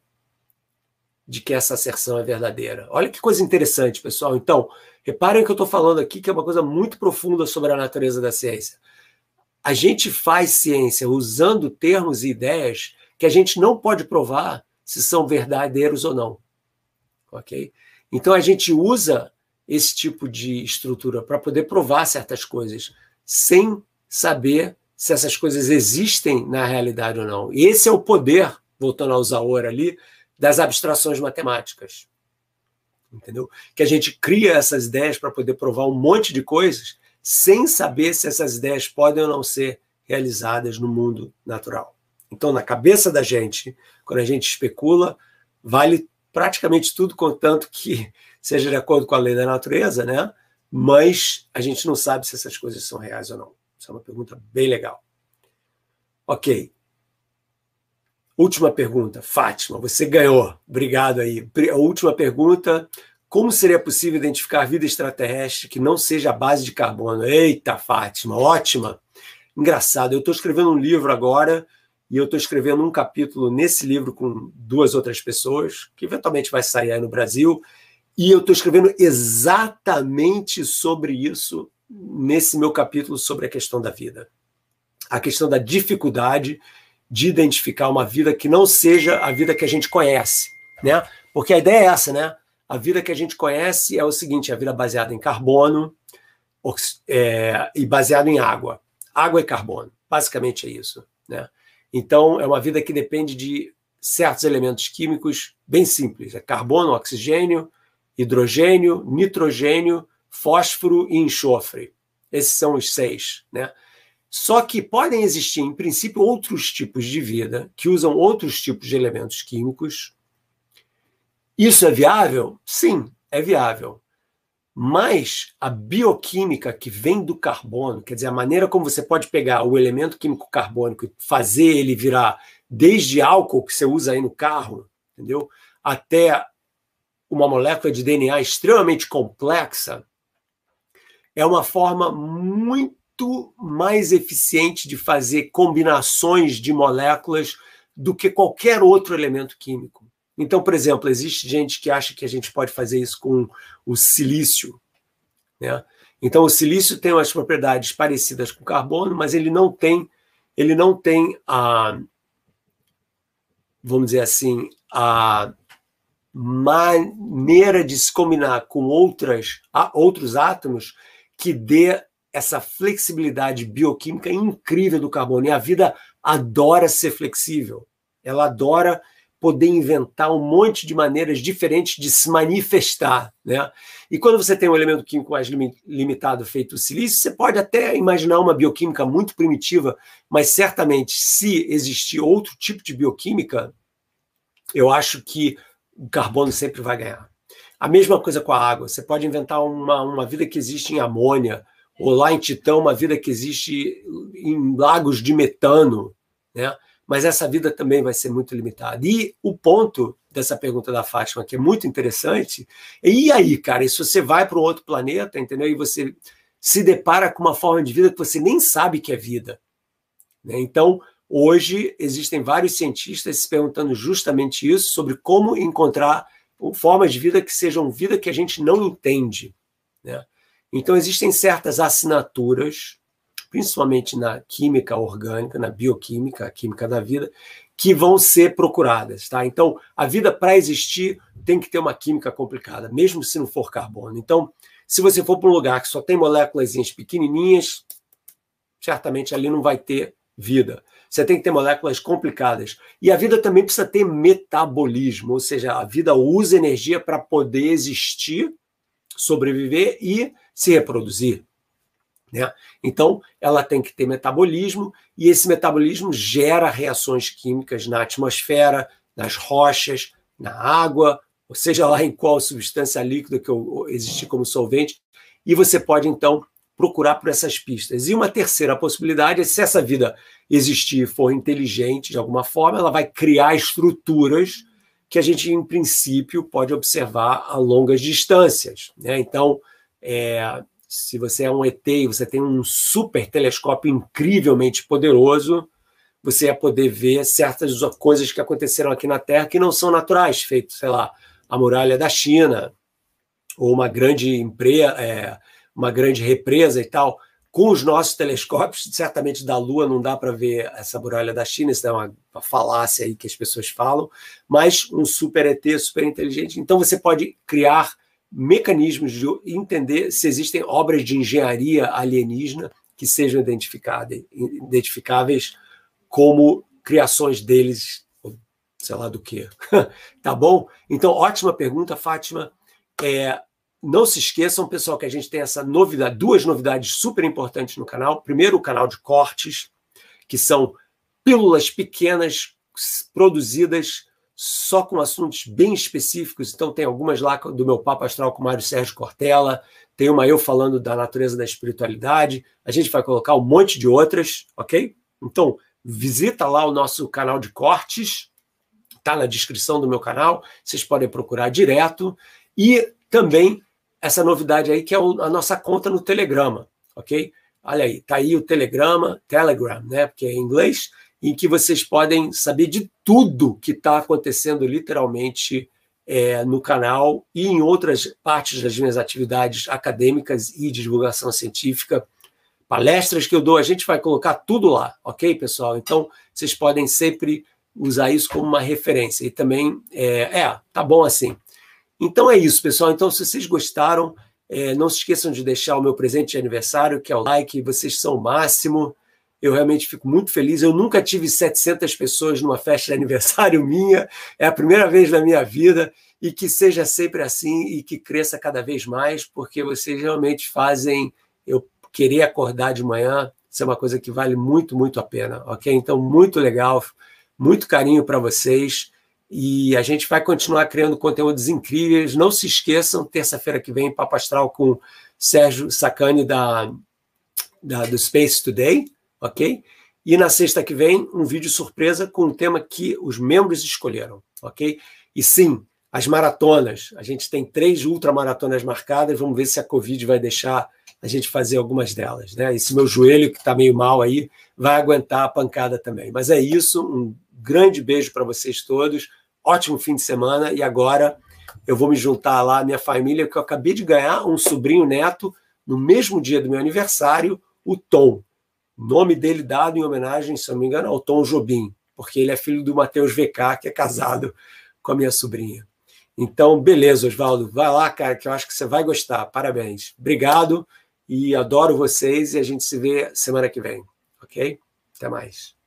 de que essa asserção é verdadeira. Olha que coisa interessante, pessoal. Então, reparem que eu estou falando aqui que é uma coisa muito profunda sobre a natureza da ciência. A gente faz ciência usando termos e ideias que a gente não pode provar se são verdadeiros ou não. Ok? Então, a gente usa esse tipo de estrutura para poder provar certas coisas sem saber se essas coisas existem na realidade ou não. E esse é o poder, voltando ao Zaor ali, das abstrações matemáticas. Entendeu? Que a gente cria essas ideias para poder provar um monte de coisas sem saber se essas ideias podem ou não ser realizadas no mundo natural. Então, na cabeça da gente, quando a gente especula, vale praticamente tudo, contanto que *laughs* seja de acordo com a lei da natureza, né? Mas a gente não sabe se essas coisas são reais ou não. Essa é uma pergunta bem legal. Ok. Última pergunta. Fátima, você ganhou. Obrigado aí. A última pergunta. Como seria possível identificar vida extraterrestre que não seja a base de carbono? Eita, Fátima, ótima. Engraçado, eu estou escrevendo um livro agora e eu estou escrevendo um capítulo nesse livro com duas outras pessoas, que eventualmente vai sair aí no Brasil, e eu estou escrevendo exatamente sobre isso nesse meu capítulo sobre a questão da vida. A questão da dificuldade de identificar uma vida que não seja a vida que a gente conhece, né? Porque a ideia é essa, né? A vida que a gente conhece é o seguinte: a vida baseada em carbono é, e baseada em água. Água e carbono. Basicamente é isso, né? Então, é uma vida que depende de certos elementos químicos bem simples: é carbono, oxigênio, hidrogênio, nitrogênio, fósforo e enxofre. Esses são os seis, né? Só que podem existir, em princípio, outros tipos de vida que usam outros tipos de elementos químicos. Isso é viável? Sim, é viável. Mas a bioquímica que vem do carbono, quer dizer, a maneira como você pode pegar o elemento químico carbônico e fazer ele virar desde álcool que você usa aí no carro, entendeu? Até uma molécula de DNA extremamente complexa, é uma forma muito mais eficiente de fazer combinações de moléculas do que qualquer outro elemento químico. Então, por exemplo, existe gente que acha que a gente pode fazer isso com o silício. Né? Então, o silício tem umas propriedades parecidas com o carbono, mas ele não tem, ele não tem a, vamos dizer assim, a maneira de se combinar com outras, outros átomos que dê essa flexibilidade bioquímica incrível do carbono. E a vida adora ser flexível. Ela adora poder inventar um monte de maneiras diferentes de se manifestar. Né? E quando você tem um elemento químico mais limitado feito o silício, você pode até imaginar uma bioquímica muito primitiva, mas certamente, se existir outro tipo de bioquímica, eu acho que o carbono sempre vai ganhar. A mesma coisa com a água. Você pode inventar uma, uma vida que existe em amônia, ou lá em Titã, uma vida que existe em lagos de metano, né? mas essa vida também vai ser muito limitada. E o ponto dessa pergunta da Fátima, que é muito interessante, é, e aí, cara, e se você vai para um outro planeta, entendeu? E você se depara com uma forma de vida que você nem sabe que é vida. Né? Então, hoje, existem vários cientistas se perguntando justamente isso, sobre como encontrar formas de vida que sejam vida que a gente não entende. Né? Então, existem certas assinaturas principalmente na química orgânica, na bioquímica, a química da vida, que vão ser procuradas. Tá? Então, a vida, para existir, tem que ter uma química complicada, mesmo se não for carbono. Então, se você for para um lugar que só tem moléculas pequenininhas, certamente ali não vai ter vida. Você tem que ter moléculas complicadas. E a vida também precisa ter metabolismo, ou seja, a vida usa energia para poder existir, sobreviver e se reproduzir. Né? Então, ela tem que ter metabolismo, e esse metabolismo gera reações químicas na atmosfera, nas rochas, na água, ou seja lá em qual substância líquida que existe como solvente, e você pode então procurar por essas pistas. E uma terceira possibilidade é se essa vida existir for inteligente de alguma forma, ela vai criar estruturas que a gente, em princípio, pode observar a longas distâncias. Né? Então, é, se você é um ET e você tem um super telescópio incrivelmente poderoso, você ia poder ver certas coisas que aconteceram aqui na Terra que não são naturais, feito, sei lá, a muralha da China, ou uma grande empresa, é, uma grande represa e tal. Com os nossos telescópios, certamente da Lua não dá para ver essa muralha da China, isso é uma, falácia aí que as pessoas falam, mas um super ET super inteligente. Então você pode criar mecanismos de entender se existem obras de engenharia alienígena que sejam identificáveis como criações deles, sei lá do que. *laughs* tá bom? Então, ótima pergunta, Fátima. É, não se esqueçam, pessoal, que a gente tem essa novidade, duas novidades super importantes no canal. Primeiro, o canal de cortes, que são pílulas pequenas produzidas só com assuntos bem específicos. Então, tem algumas lá do meu papo astral com Mário Sérgio Cortella, tem uma eu falando da natureza da espiritualidade. A gente vai colocar um monte de outras, ok? Então, visita lá o nosso canal de cortes, tá na descrição do meu canal, vocês podem procurar direto. E também essa novidade aí que é a nossa conta no Telegrama, ok? Olha aí, tá aí o Telegrama, Telegram, né? Porque é em inglês em que vocês podem saber de tudo que está acontecendo literalmente é, no canal e em outras partes das minhas atividades acadêmicas e de divulgação científica, palestras que eu dou, a gente vai colocar tudo lá, ok, pessoal? Então, vocês podem sempre usar isso como uma referência. E também, é, é tá bom assim. Então é isso, pessoal. Então, se vocês gostaram, é, não se esqueçam de deixar o meu presente de aniversário, que é o like. Vocês são o máximo. Eu realmente fico muito feliz. Eu nunca tive 700 pessoas numa festa de aniversário *laughs* minha. É a primeira vez na minha vida. E que seja sempre assim e que cresça cada vez mais, porque vocês realmente fazem eu querer acordar de manhã. Isso é uma coisa que vale muito, muito a pena, ok? Então, muito legal, muito carinho para vocês. E a gente vai continuar criando conteúdos incríveis. Não se esqueçam, terça-feira que vem, Papo Astral com Sérgio Sacani da, da, do Space Today ok? E na sexta que vem, um vídeo surpresa com um tema que os membros escolheram, ok? E sim, as maratonas. A gente tem três ultramaratonas marcadas, vamos ver se a Covid vai deixar a gente fazer algumas delas, né? Esse meu joelho que está meio mal aí vai aguentar a pancada também. Mas é isso, um grande beijo para vocês todos, ótimo fim de semana e agora eu vou me juntar lá à minha família, que eu acabei de ganhar um sobrinho neto no mesmo dia do meu aniversário, o Tom nome dele dado em homenagem, se não me engano, ao Tom Jobim, porque ele é filho do Matheus VK, que é casado com a minha sobrinha. Então, beleza, Oswaldo, vai lá, cara, que eu acho que você vai gostar. Parabéns. Obrigado e adoro vocês e a gente se vê semana que vem, ok? Até mais.